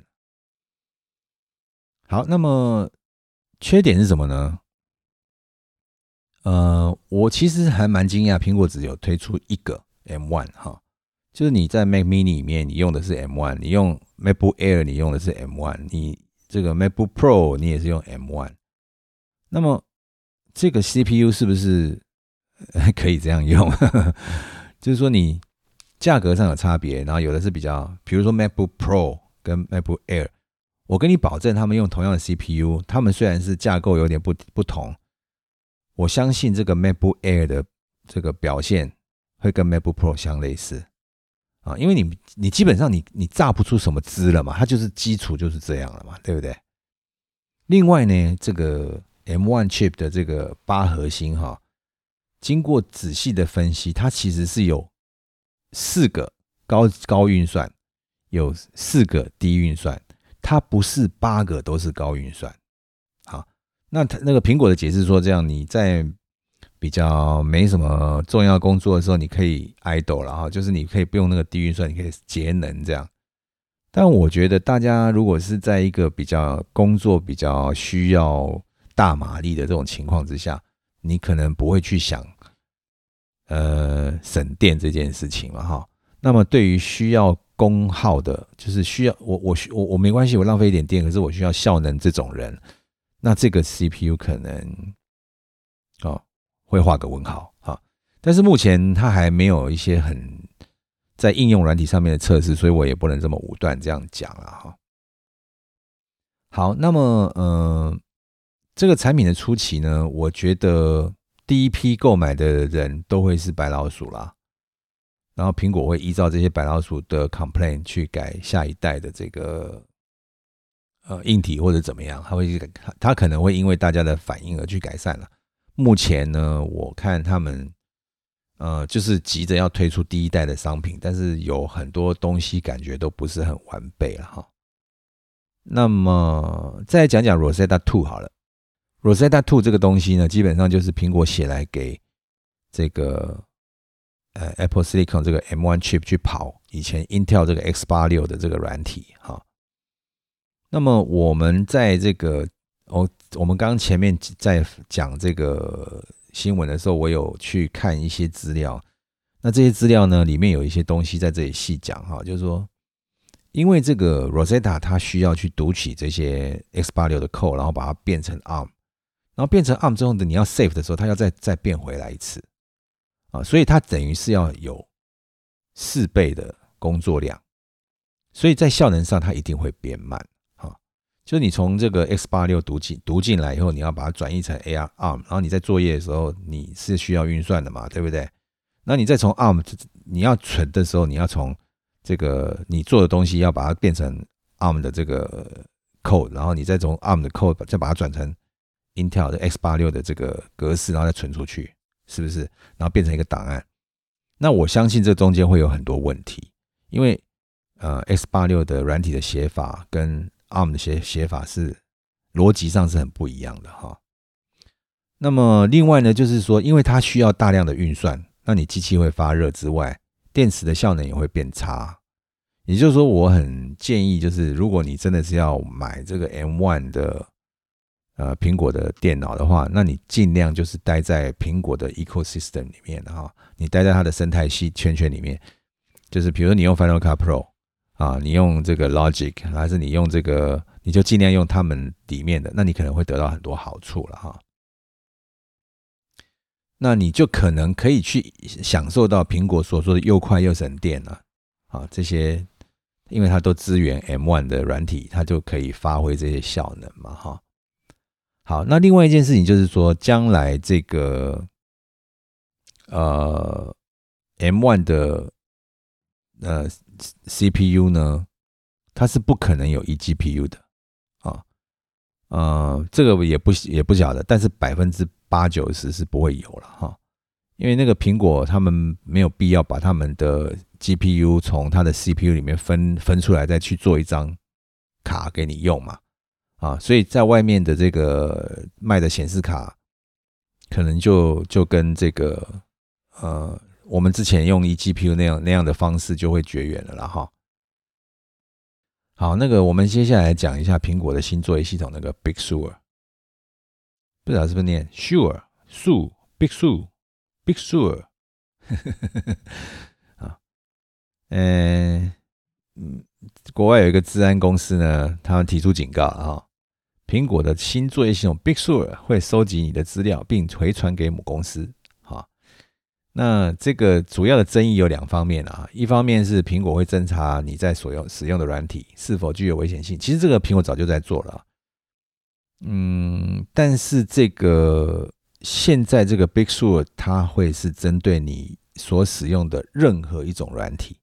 S2: 好，那么缺点是什么呢？呃，我其实还蛮惊讶，苹果只有推出一个 M1 哈，就是你在 Mac Mini 里面你用的是 M1，你用 MacBook Air 你用的是 M1，你。这个 MacBook Pro 你也是用 M1，那么这个 CPU 是不是 可以这样用？就是说你价格上有差别，然后有的是比较，比如说 MacBook Pro 跟 MacBook Air，我跟你保证，他们用同样的 CPU，他们虽然是架构有点不不同，我相信这个 MacBook Air 的这个表现会跟 MacBook Pro 相类似。啊，因为你你基本上你你榨不出什么资了嘛，它就是基础就是这样了嘛，对不对？另外呢，这个 M1 chip 的这个八核心哈，经过仔细的分析，它其实是有四个高高运算，有四个低运算，它不是八个都是高运算。那它那个苹果的解释说，这样你在比较没什么重要工作的时候，你可以 idle 了哈，就是你可以不用那个低运算，你可以节能这样。但我觉得大家如果是在一个比较工作比较需要大马力的这种情况之下，你可能不会去想呃省电这件事情嘛哈。那么对于需要功耗的，就是需要我我我我没关系，我浪费一点电，可是我需要效能这种人，那这个 CPU 可能哦会画个问号哈。但是目前它还没有一些很在应用软体上面的测试，所以我也不能这么武断这样讲了哈。好，那么呃，这个产品的初期呢，我觉得第一批购买的人都会是白老鼠啦。然后苹果会依照这些白老鼠的 complaint 去改下一代的这个呃硬体或者怎么样，它会它可能会因为大家的反应而去改善了。目前呢，我看他们呃就是急着要推出第一代的商品，但是有很多东西感觉都不是很完备了哈。那么再讲讲 Rosetta Two 好了，Rosetta Two 这个东西呢，基本上就是苹果写来给这个。呃，Apple Silicon 这个 M1 chip 去跑以前 Intel 这个 X 八六的这个软体哈。那么我们在这个哦，我们刚前面在讲这个新闻的时候，我有去看一些资料。那这些资料呢，里面有一些东西在这里细讲哈，就是说，因为这个 Rosetta 它需要去读取这些 X 八六的 code，然后把它变成 ARM，然后变成 ARM 之后呢，你要 save 的时候，它要再再变回来一次。啊，所以它等于是要有四倍的工作量，所以在效能上它一定会变慢。哈，就你从这个 X 八六读进读进来以后，你要把它转译成 ARM，然后你在作业的时候你是需要运算的嘛，对不对？那你再从 ARM 你要存的时候，你要从这个你做的东西要把它变成 ARM 的这个 code，然后你再从 ARM 的 code 再把它转成 Intel 的 X 八六的这个格式，然后再存出去。是不是？然后变成一个档案？那我相信这中间会有很多问题，因为呃，X 八六的软体的写法跟 ARM 的写写法是逻辑上是很不一样的哈。那么另外呢，就是说，因为它需要大量的运算，那你机器会发热之外，电池的效能也会变差。也就是说，我很建议，就是如果你真的是要买这个 M1 的。呃，苹果的电脑的话，那你尽量就是待在苹果的 ecosystem 里面哈，你待在它的生态系圈圈里面，就是比如说你用 Final Cut Pro 啊，你用这个 Logic，还是你用这个，你就尽量用他们里面的，那你可能会得到很多好处了哈。那你就可能可以去享受到苹果所说的又快又省电了啊，这些，因为它都支援 M1 的软体，它就可以发挥这些效能嘛哈。好，那另外一件事情就是说，将来这个呃 M1 的呃 CPU 呢，它是不可能有一 GPU 的啊，呃，这个也不也不晓得，但是百分之八九十是不会有了哈，因为那个苹果他们没有必要把他们的 GPU 从它的 CPU 里面分分出来，再去做一张卡给你用嘛。啊，所以在外面的这个卖的显示卡，可能就就跟这个呃，我们之前用 eGPU 那样那样的方式就会绝缘了啦哈。好，那个我们接下来讲一下苹果的新作业系统，那个 Big Sur，不知道是不是念 Sure Su Big Su Big Sur，啊，嗯嗯，国外有一个治安公司呢，他们提出警告啊。苹果的新作业系统 Big Sur 会收集你的资料，并回传给母公司。那这个主要的争议有两方面啊，一方面是苹果会侦查你在所用使用的软体是否具有危险性，其实这个苹果早就在做了。嗯，但是这个现在这个 Big Sur 它会是针对你所使用的任何一种软体，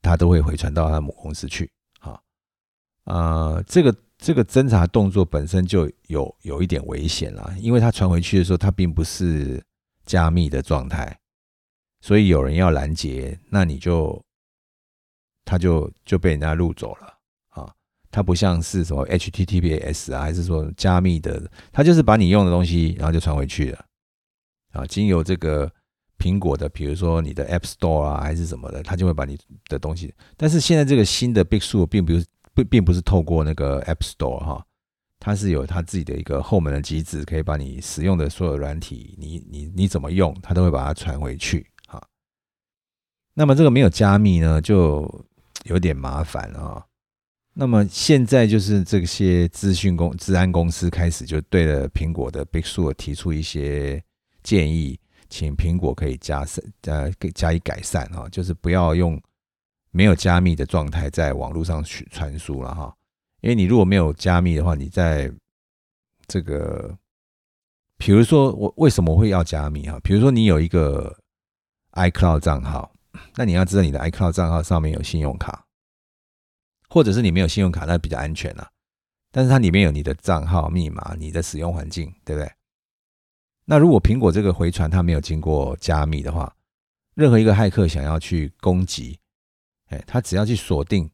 S2: 它都会回传到它母公司去。哈，啊，这个。这个侦查动作本身就有有一点危险了，因为它传回去的时候，它并不是加密的状态，所以有人要拦截，那你就他就就被人家录走了啊。它不像是什么 HTTPS 啊，还是说加密的，它就是把你用的东西，然后就传回去了啊。经由这个苹果的，比如说你的 App Store 啊，还是什么的，它就会把你的东西。但是现在这个新的 Big Sur 并不是。不，并不是透过那个 App Store 哈，它是有它自己的一个后门的机制，可以把你使用的所有软体，你你你怎么用，它都会把它传回去。哈，那么这个没有加密呢，就有点麻烦啊。那么现在就是这些资讯公、治安公司开始就对了苹果的 Big Sur 提出一些建议，请苹果可以加善呃加以改善哈，就是不要用没有加密的状态在网络上去传输了哈。因为你如果没有加密的话，你在这个，比如说我为什么会要加密啊？比如说你有一个 iCloud 账号，那你要知道你的 iCloud 账号上面有信用卡。或者是你没有信用卡，那比较安全啊。但是它里面有你的账号密码、你的使用环境，对不对？那如果苹果这个回传它没有经过加密的话，任何一个骇客想要去攻击，哎，他只要去锁定，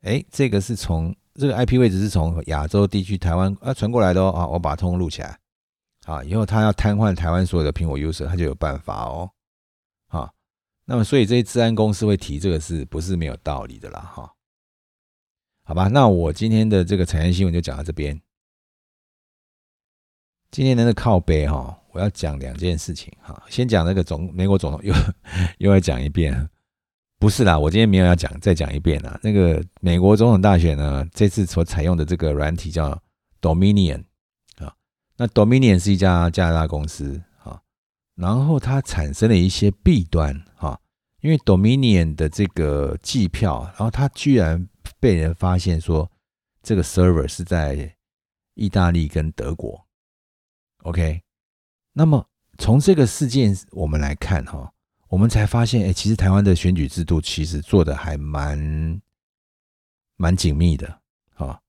S2: 哎，这个是从这个 IP 位置是从亚洲地区台湾啊传过来的哦啊，我把通通录起来，啊，以后他要瘫痪台湾所有的苹果 user，他就有办法哦，啊，那么所以这些治安公司会提这个是不是没有道理的啦？哈。好吧，那我今天的这个产业新闻就讲到这边。今天的那个靠背哈，我要讲两件事情哈。先讲那个总美国总统又 又要讲一遍，不是啦，我今天没有要讲，再讲一遍啦。那个美国总统大选呢，这次所采用的这个软体叫 Dominion 啊，那 Dominion 是一家加拿大公司啊，然后它产生了一些弊端哈，因为 Dominion 的这个计票，然后它居然。被人发现说这个 server 是在意大利跟德国，OK，那么从这个事件我们来看哈，我们才发现，哎，其实台湾的选举制度其实做的还蛮蛮紧密的啊，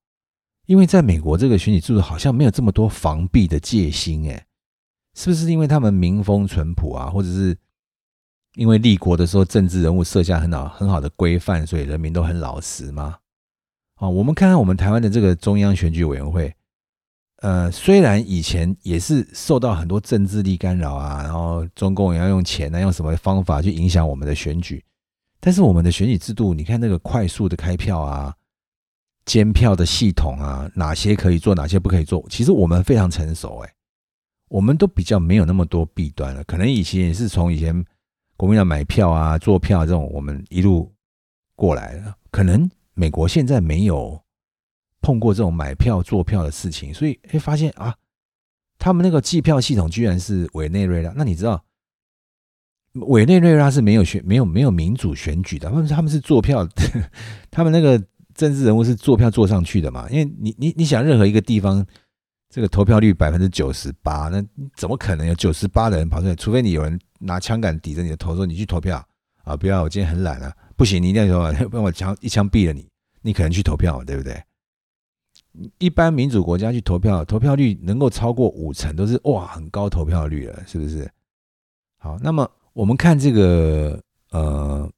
S2: 因为在美国这个选举制度好像没有这么多防弊的戒心，哎，是不是因为他们民风淳朴啊，或者是？因为立国的时候，政治人物设下很好很好的规范，所以人民都很老实吗？啊，我们看看我们台湾的这个中央选举委员会，呃，虽然以前也是受到很多政治力干扰啊，然后中共也要用钱啊，用什么方法去影响我们的选举，但是我们的选举制度，你看那个快速的开票啊，监票的系统啊，哪些可以做，哪些不可以做，其实我们非常成熟，哎，我们都比较没有那么多弊端了，可能以前也是从以前。国民党买票啊、做票这种，我们一路过来了。可能美国现在没有碰过这种买票、做票的事情，所以哎，发现啊，他们那个计票系统居然是委内瑞拉。那你知道，委内瑞拉是没有选、没有没有民主选举的，他们他们是做票，他们那个政治人物是做票做上去的嘛？因为你你你想，任何一个地方这个投票率百分之九十八，那怎么可能有九十八的人跑出来？除非你有人。拿枪杆抵着你的头说：“你去投票啊！不要，我今天很懒啊，不行，你一定要说，不然我枪一枪毙了你。你可能去投票，对不对？一般民主国家去投票，投票率能够超过五成，都是哇，很高投票率了，是不是？好，那么我们看这个呃，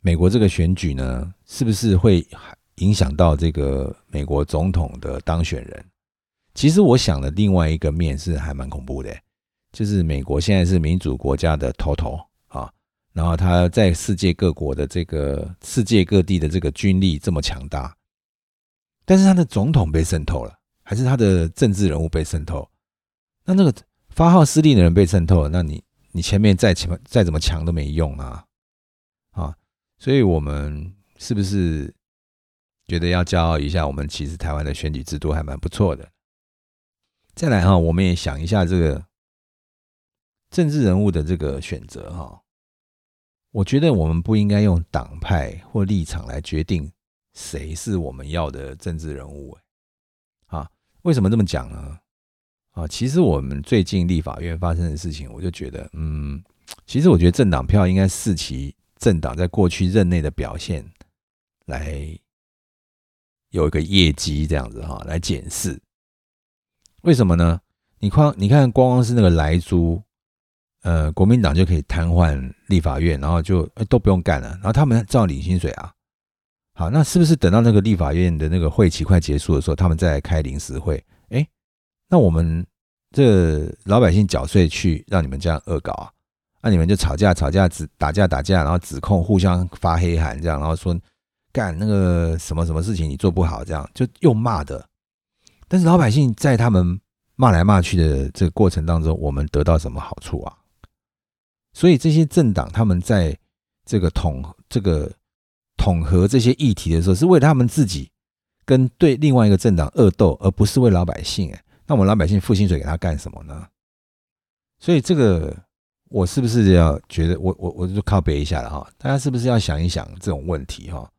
S2: 美国这个选举呢，是不是会影响到这个美国总统的当选人？其实我想的另外一个面是还蛮恐怖的。就是美国现在是民主国家的头头啊，然后他在世界各国的这个世界各地的这个军力这么强大，但是他的总统被渗透了，还是他的政治人物被渗透？那那个发号施令的人被渗透了，那你你前面再强再怎么强都没用啊啊！所以我们是不是觉得要骄傲一下？我们其实台湾的选举制度还蛮不错的。再来哈，我们也想一下这个。政治人物的这个选择，哈，我觉得我们不应该用党派或立场来决定谁是我们要的政治人物。啊，为什么这么讲呢？啊，其实我们最近立法院发生的事情，我就觉得，嗯，其实我觉得政党票应该视其政党在过去任内的表现来有一个业绩这样子哈来检视。为什么呢？你光你看，光光是那个莱猪。呃，国民党就可以瘫痪立法院，然后就都不用干了，然后他们照领薪水啊。好，那是不是等到那个立法院的那个会期快结束的时候，他们再开临时会？哎，那我们这老百姓缴税去让你们这样恶搞啊？那你们就吵架吵架，指打架打架，然后指控互相发黑函这样，然后说干那个什么什么事情你做不好，这样就又骂的。但是老百姓在他们骂来骂去的这个过程当中，我们得到什么好处啊？所以这些政党他们在这个统这个统合这些议题的时候，是为了他们自己跟对另外一个政党恶斗，而不是为老百姓。哎，那我们老百姓付薪水给他干什么呢？所以这个我是不是要觉得我我我就靠背一下了哈？大家是不是要想一想这种问题哈？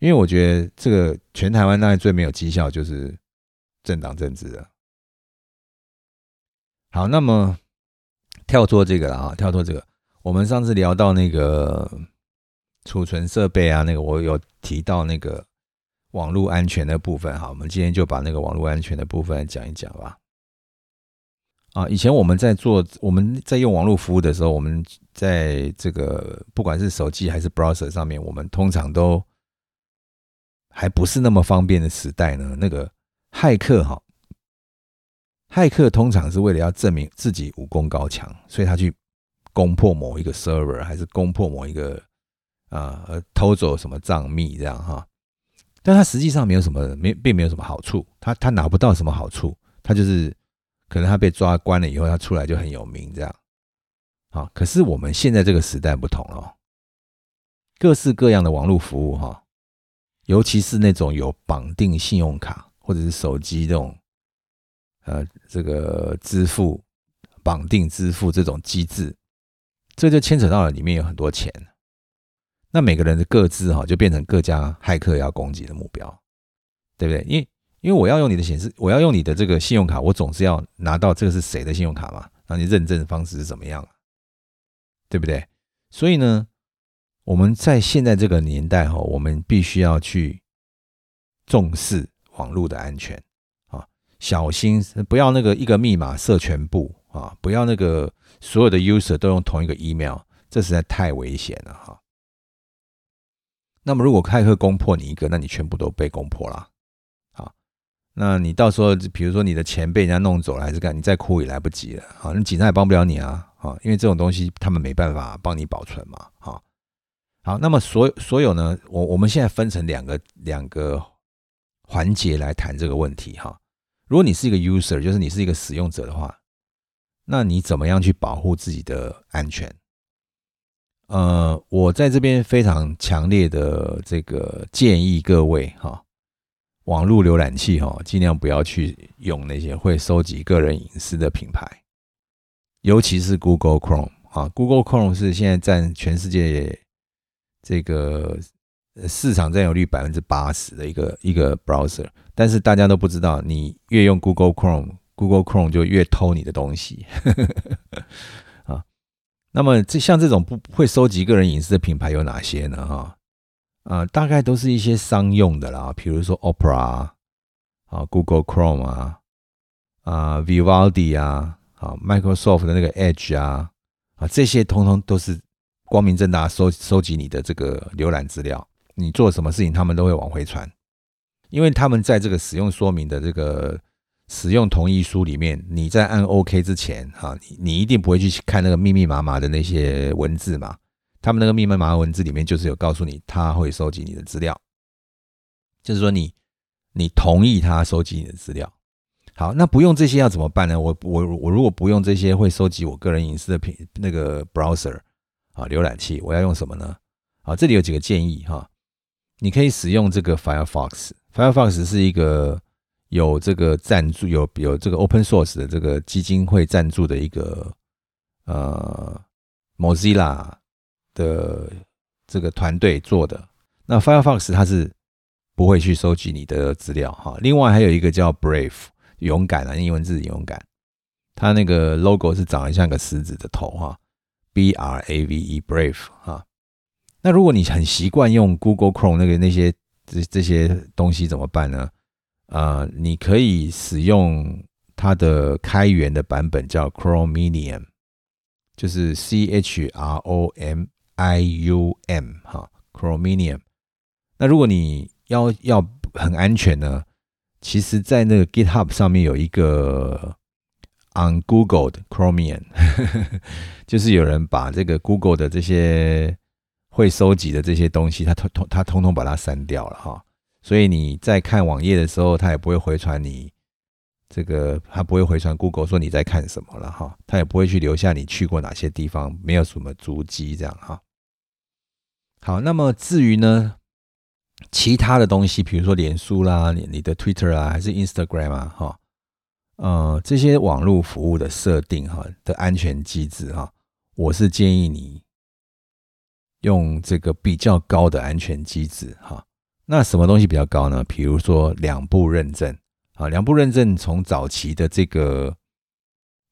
S2: 因为我觉得这个全台湾大概最没有绩效就是政党政治了。好，那么跳脱这个了啊，跳脱这个。我们上次聊到那个储存设备啊，那个我有提到那个网络安全的部分哈，我们今天就把那个网络安全的部分讲一讲吧。啊，以前我们在做我们在用网络服务的时候，我们在这个不管是手机还是 browser 上面，我们通常都还不是那么方便的时代呢。那个骇客哈，骇客通常是为了要证明自己武功高强，所以他去。攻破某一个 server，还是攻破某一个啊，偷走什么账密这样哈？但他实际上没有什么，没并没有什么好处，他他拿不到什么好处，他就是可能他被抓关了以后，他出来就很有名这样。好，可是我们现在这个时代不同了，各式各样的网络服务哈，尤其是那种有绑定信用卡或者是手机这种呃这个支付绑定支付这种机制。这就牵扯到了里面有很多钱，那每个人的各自哈就变成各家骇客要攻击的目标，对不对？因为因为我要用你的显示，我要用你的这个信用卡，我总是要拿到这个是谁的信用卡嘛？那你认证的方式是怎么样？对不对？所以呢，我们在现在这个年代哈，我们必须要去重视网络的安全啊，小心不要那个一个密码设全部。啊，不要那个所有的 user 都用同一个 email，这实在太危险了哈。那么如果骇客攻破你一个，那你全部都被攻破了。好，那你到时候比如说你的钱被人家弄走了，还是干，你再哭也来不及了。好，那警察也帮不了你啊。好，因为这种东西他们没办法帮你保存嘛。好，好，那么所所有呢，我我们现在分成两个两个环节来谈这个问题哈。如果你是一个 user，就是你是一个使用者的话。那你怎么样去保护自己的安全？呃，我在这边非常强烈的这个建议各位哈，网络浏览器哈，尽量不要去用那些会收集个人隐私的品牌，尤其是 Google Chrome 啊，Google Chrome 是现在占全世界这个市场占有率百分之八十的一个一个 browser，但是大家都不知道，你越用 Google Chrome。Google Chrome 就越偷你的东西。那么这像这种不会收集个人隐私的品牌有哪些呢？哈啊，大概都是一些商用的啦，比如说 Opera 啊，Google Chrome 啊，啊，Vivaldi 啊，啊，Microsoft 的那个 Edge 啊，啊，这些通通都是光明正大收收集你的这个浏览资料，你做什么事情他们都会往回传，因为他们在这个使用说明的这个。使用同意书里面，你在按 OK 之前，哈，你你一定不会去看那个密密麻麻的那些文字嘛？他们那个密密麻麻文字里面，就是有告诉你他会收集你的资料，就是说你你同意他收集你的资料。好，那不用这些要怎么办呢？我我我如果不用这些会收集我个人隐私的品那个 browser 啊浏览器，我要用什么呢？好，这里有几个建议哈，你可以使用这个 Firefox，Firefox 是一个。有这个赞助，有有这个 open source 的这个基金会赞助的一个呃 Mozilla 的这个团队做的。那 Firefox 它是不会去收集你的资料哈。另外还有一个叫 Brave 勇敢啊，英文字勇敢，它那个 logo 是长得像个狮子的头哈，B R A V E Brave 哈。那如果你很习惯用 Google Chrome 那个那些这这些东西怎么办呢？啊，你可以使用它的开源的版本，叫 Chromium，就是 C H R O M I U M 哈，Chromium。那如果你要要很安全呢，其实在那个 GitHub 上面有一个 On Google 的 Chromium，就是有人把这个 Google 的这些会收集的这些东西，他通通他通通把它删掉了哈。所以你在看网页的时候，它也不会回传你这个它不会回传 Google 说你在看什么了哈，它也不会去留下你去过哪些地方，没有什么足迹这样哈。好，那么至于呢，其他的东西，比如说脸书啦、你你的 Twitter 啊，还是 Instagram 啊，哈，呃，这些网络服务的设定哈的安全机制哈，我是建议你用这个比较高的安全机制哈。那什么东西比较高呢？比如说两步认证啊，两步认证从早期的这个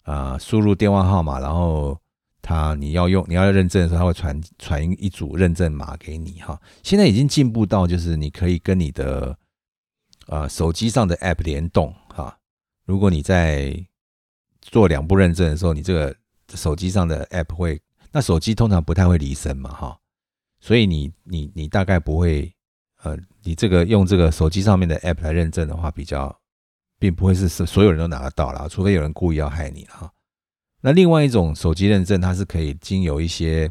S2: 啊，输入电话号码，然后。他你要用你要认证的时候，他会传传一组认证码给你哈。现在已经进步到就是你可以跟你的啊手机上的 App 联动哈。如果你在做两步认证的时候，你这个手机上的 App 会，那手机通常不太会离身嘛哈，所以你你你大概不会呃，你这个用这个手机上面的 App 来认证的话，比较并不会是是所有人都拿得到啦，除非有人故意要害你哈。那另外一种手机认证，它是可以经由一些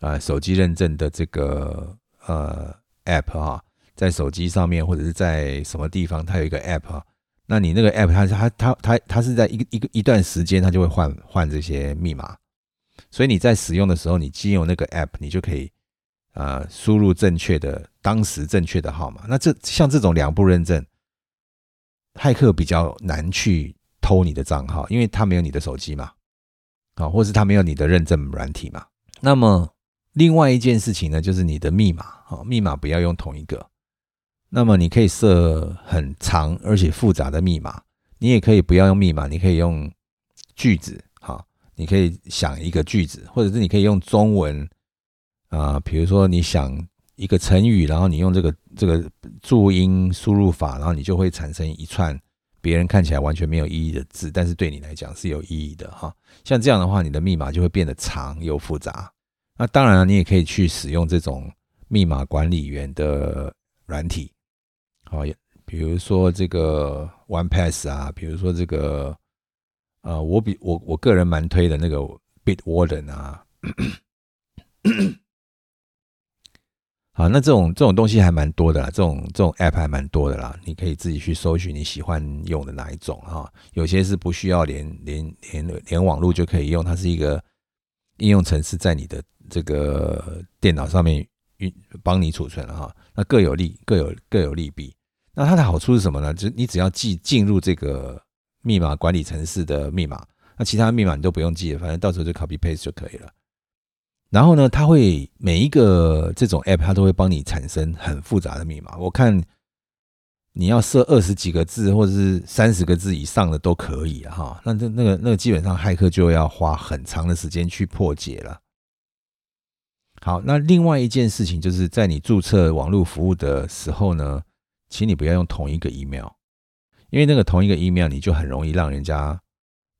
S2: 啊手机认证的这个呃 app 哈，在手机上面或者是在什么地方，它有一个 app，那你那个 app 它它它它它是在一个一个一段时间，它就会换换这些密码，所以你在使用的时候，你经由那个 app，你就可以啊输入正确的当时正确的号码。那这像这种两步认证，骇客比较难去偷你的账号，因为他没有你的手机嘛。啊，或是他没有你的认证软体嘛？那么另外一件事情呢，就是你的密码，啊，密码不要用同一个。那么你可以设很长而且复杂的密码，你也可以不要用密码，你可以用句子，哈，你可以想一个句子，或者是你可以用中文，啊，比如说你想一个成语，然后你用这个这个注音输入法，然后你就会产生一串。别人看起来完全没有意义的字，但是对你来讲是有意义的哈。像这样的话，你的密码就会变得长又复杂。那当然了，你也可以去使用这种密码管理员的软体，好，比如说这个 One Pass 啊，比如说这个呃，我比我我个人蛮推的那个 Bitwarden 啊。啊，那这种这种东西还蛮多的啦，这种这种 app 还蛮多的啦，你可以自己去搜寻你喜欢用的哪一种哈。有些是不需要连连连连网络就可以用，它是一个应用程式在你的这个电脑上面运帮你储存了哈。那各有利各有各有利弊。那它的好处是什么呢？就你只要记进入这个密码管理程式的密码，那其他密码你都不用记，反正到时候就 copy paste 就可以了。然后呢，它会每一个这种 app，它都会帮你产生很复杂的密码。我看你要设二十几个字或者是三十个字以上的都可以哈。那这那个那个基本上骇客就要花很长的时间去破解了。好，那另外一件事情就是在你注册网络服务的时候呢，请你不要用同一个 email，因为那个同一个 email 你就很容易让人家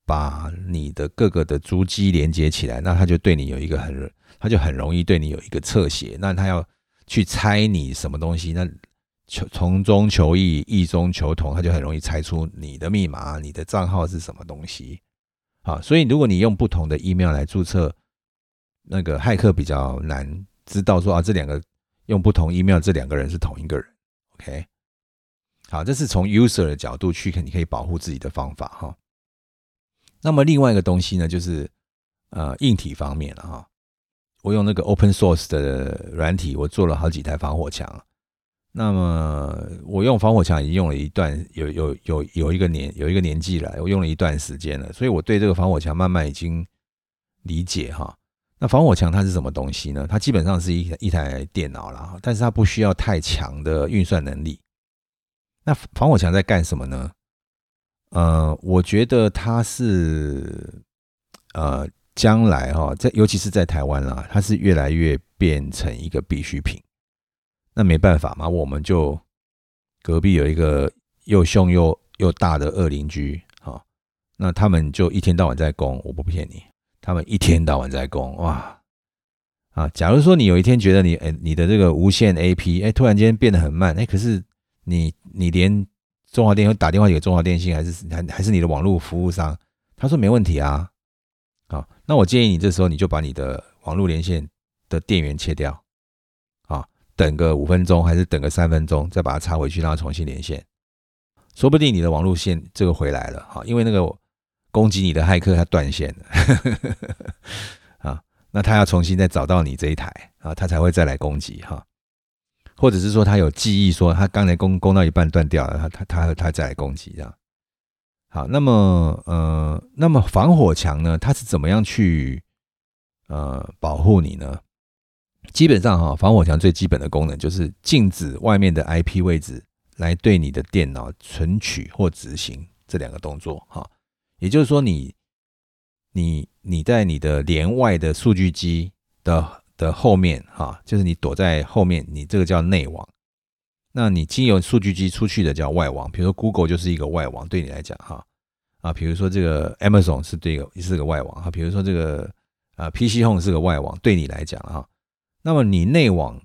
S2: 把你的各个的足迹连接起来，那他就对你有一个很。他就很容易对你有一个侧写，那他要去猜你什么东西，那求从中求异，异中求同，他就很容易猜出你的密码、你的账号是什么东西。好，所以如果你用不同的 email 来注册，那个骇客比较难知道说啊，这两个用不同 email 这两个人是同一个人。OK，好，这是从 user 的角度去，你可以保护自己的方法哈。那么另外一个东西呢，就是呃硬体方面了哈。我用那个 open source 的软体，我做了好几台防火墙。那么我用防火墙已经用了一段有有有有一个年有一个年纪了，我用了一段时间了，所以我对这个防火墙慢慢已经理解哈。那防火墙它是什么东西呢？它基本上是一一台电脑了，但是它不需要太强的运算能力。那防火墙在干什么呢？呃，我觉得它是呃。将来哈，在尤其是在台湾啦，它是越来越变成一个必需品。那没办法嘛，我们就隔壁有一个又凶又又大的恶邻居，哈，那他们就一天到晚在攻，我不骗你，他们一天到晚在攻，哇啊！假如说你有一天觉得你哎，你的这个无线 A P 哎，突然间变得很慢，哎，可是你你连中华电信打电话给中华电信，还是还还是你的网络服务商，他说没问题啊。那我建议你这时候你就把你的网络连线的电源切掉，啊，等个五分钟还是等个三分钟，再把它插回去，让它重新连线。说不定你的网络线这个回来了哈，因为那个攻击你的骇客他断线了啊，那他要重新再找到你这一台啊，他才会再来攻击哈，或者是说他有记忆，说他刚才攻攻到一半断掉了，他他他他再来攻击这样。好，那么呃，那么防火墙呢，它是怎么样去呃保护你呢？基本上哈，防火墙最基本的功能就是禁止外面的 IP 位置来对你的电脑存取或执行这两个动作哈。也就是说，你你你在你的连外的数据机的的后面哈，就是你躲在后面，你这个叫内网。那你经由数据机出去的叫外网，比如说 Google 就是一个外网，对你来讲哈啊，比如说这个 Amazon 是对是个外网哈，比如说这个啊 PC Home 是个外网，对你来讲哈。那么你内网，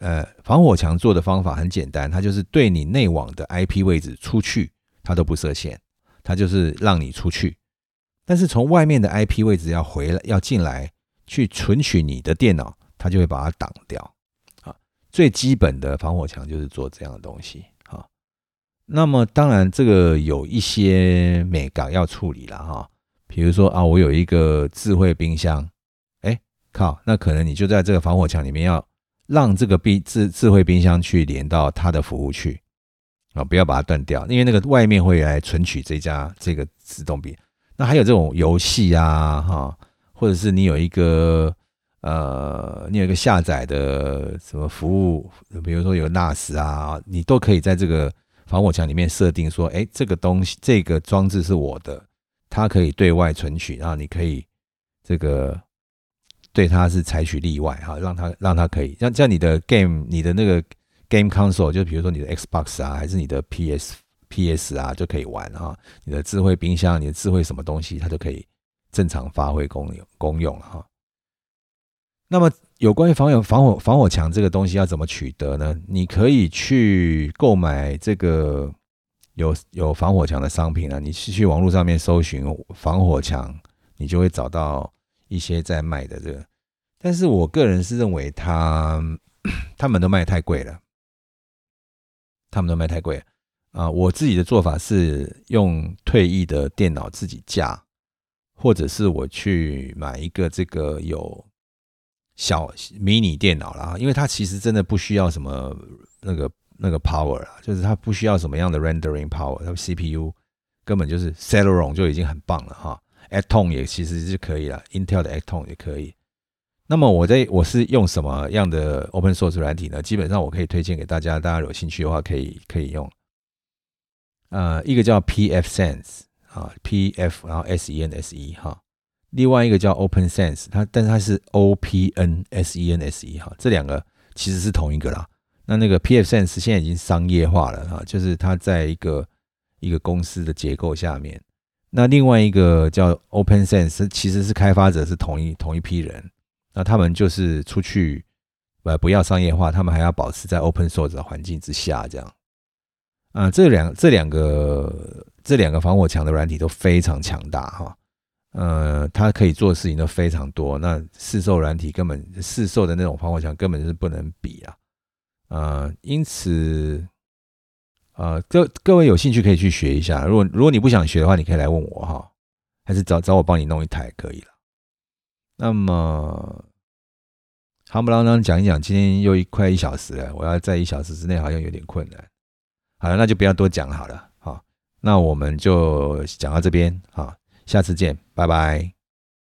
S2: 呃，防火墙做的方法很简单，它就是对你内网的 IP 位置出去，它都不设限，它就是让你出去。但是从外面的 IP 位置要回来，要进来去存取你的电脑，它就会把它挡掉。最基本的防火墙就是做这样的东西。啊，那么当然这个有一些美感要处理了哈，比如说啊，我有一个智慧冰箱。哎靠，那可能你就在这个防火墙里面，要让这个冰智智慧冰箱去连到它的服务去啊，不要把它断掉，因为那个外面会来存取这家这个自动冰。那还有这种游戏啊，哈，或者是你有一个呃，你有一个下载的什么服务，比如说有 NAS 啊，你都可以在这个防火墙里面设定说，哎，这个东西这个装置是我的，它可以对外存取，然后你可以这个。对它是采取例外哈，让它让它可以像像你的 game，你的那个 game console，就比如说你的 Xbox 啊，还是你的 PS PS 啊，就可以玩哈。你的智慧冰箱，你的智慧什么东西，它就可以正常发挥功用功用了哈。那么有关于防火防火防火墙这个东西要怎么取得呢？你可以去购买这个有有防火墙的商品啊，你是去网络上面搜寻防火墙，你就会找到。一些在卖的这个，但是我个人是认为他 他们都卖太贵了，他们都卖太贵啊！我自己的做法是用退役的电脑自己架，或者是我去买一个这个有小迷你电脑啦，因为它其实真的不需要什么那个那个 power 啊，就是它不需要什么样的 rendering power，它 CPU 根本就是 Celeron 就已经很棒了哈。Atom 也其实是可以了，Intel 的 Atom 也可以。那么我在我是用什么样的 Open Source 软体呢？基本上我可以推荐给大家，大家有兴趣的话可以可以用。呃，一个叫 pfSense 啊，pf 然后 sense 哈，另外一个叫 OpenSense，它但是它是 OpenSense 哈，这两个其实是同一个啦。那那个 pfSense 现在已经商业化了哈，就是它在一个一个公司的结构下面。那另外一个叫 OpenSense，其实是开发者是同一同一批人，那他们就是出去呃不要商业化，他们还要保持在 Open Source 的环境之下，这样啊，这两这两个这两个防火墙的软体都非常强大哈，呃，它可以做的事情都非常多，那市售软体根本市售的那种防火墙根本是不能比啊，呃，因此。呃，各各位有兴趣可以去学一下。如果如果你不想学的话，你可以来问我哈，还是找找我帮你弄一台可以了。那么，夯不啷当讲一讲，今天又一快一小时了，我要在一小时之内好像有点困难。好了，那就不要多讲好了。好，那我们就讲到这边，好，下次见，拜拜。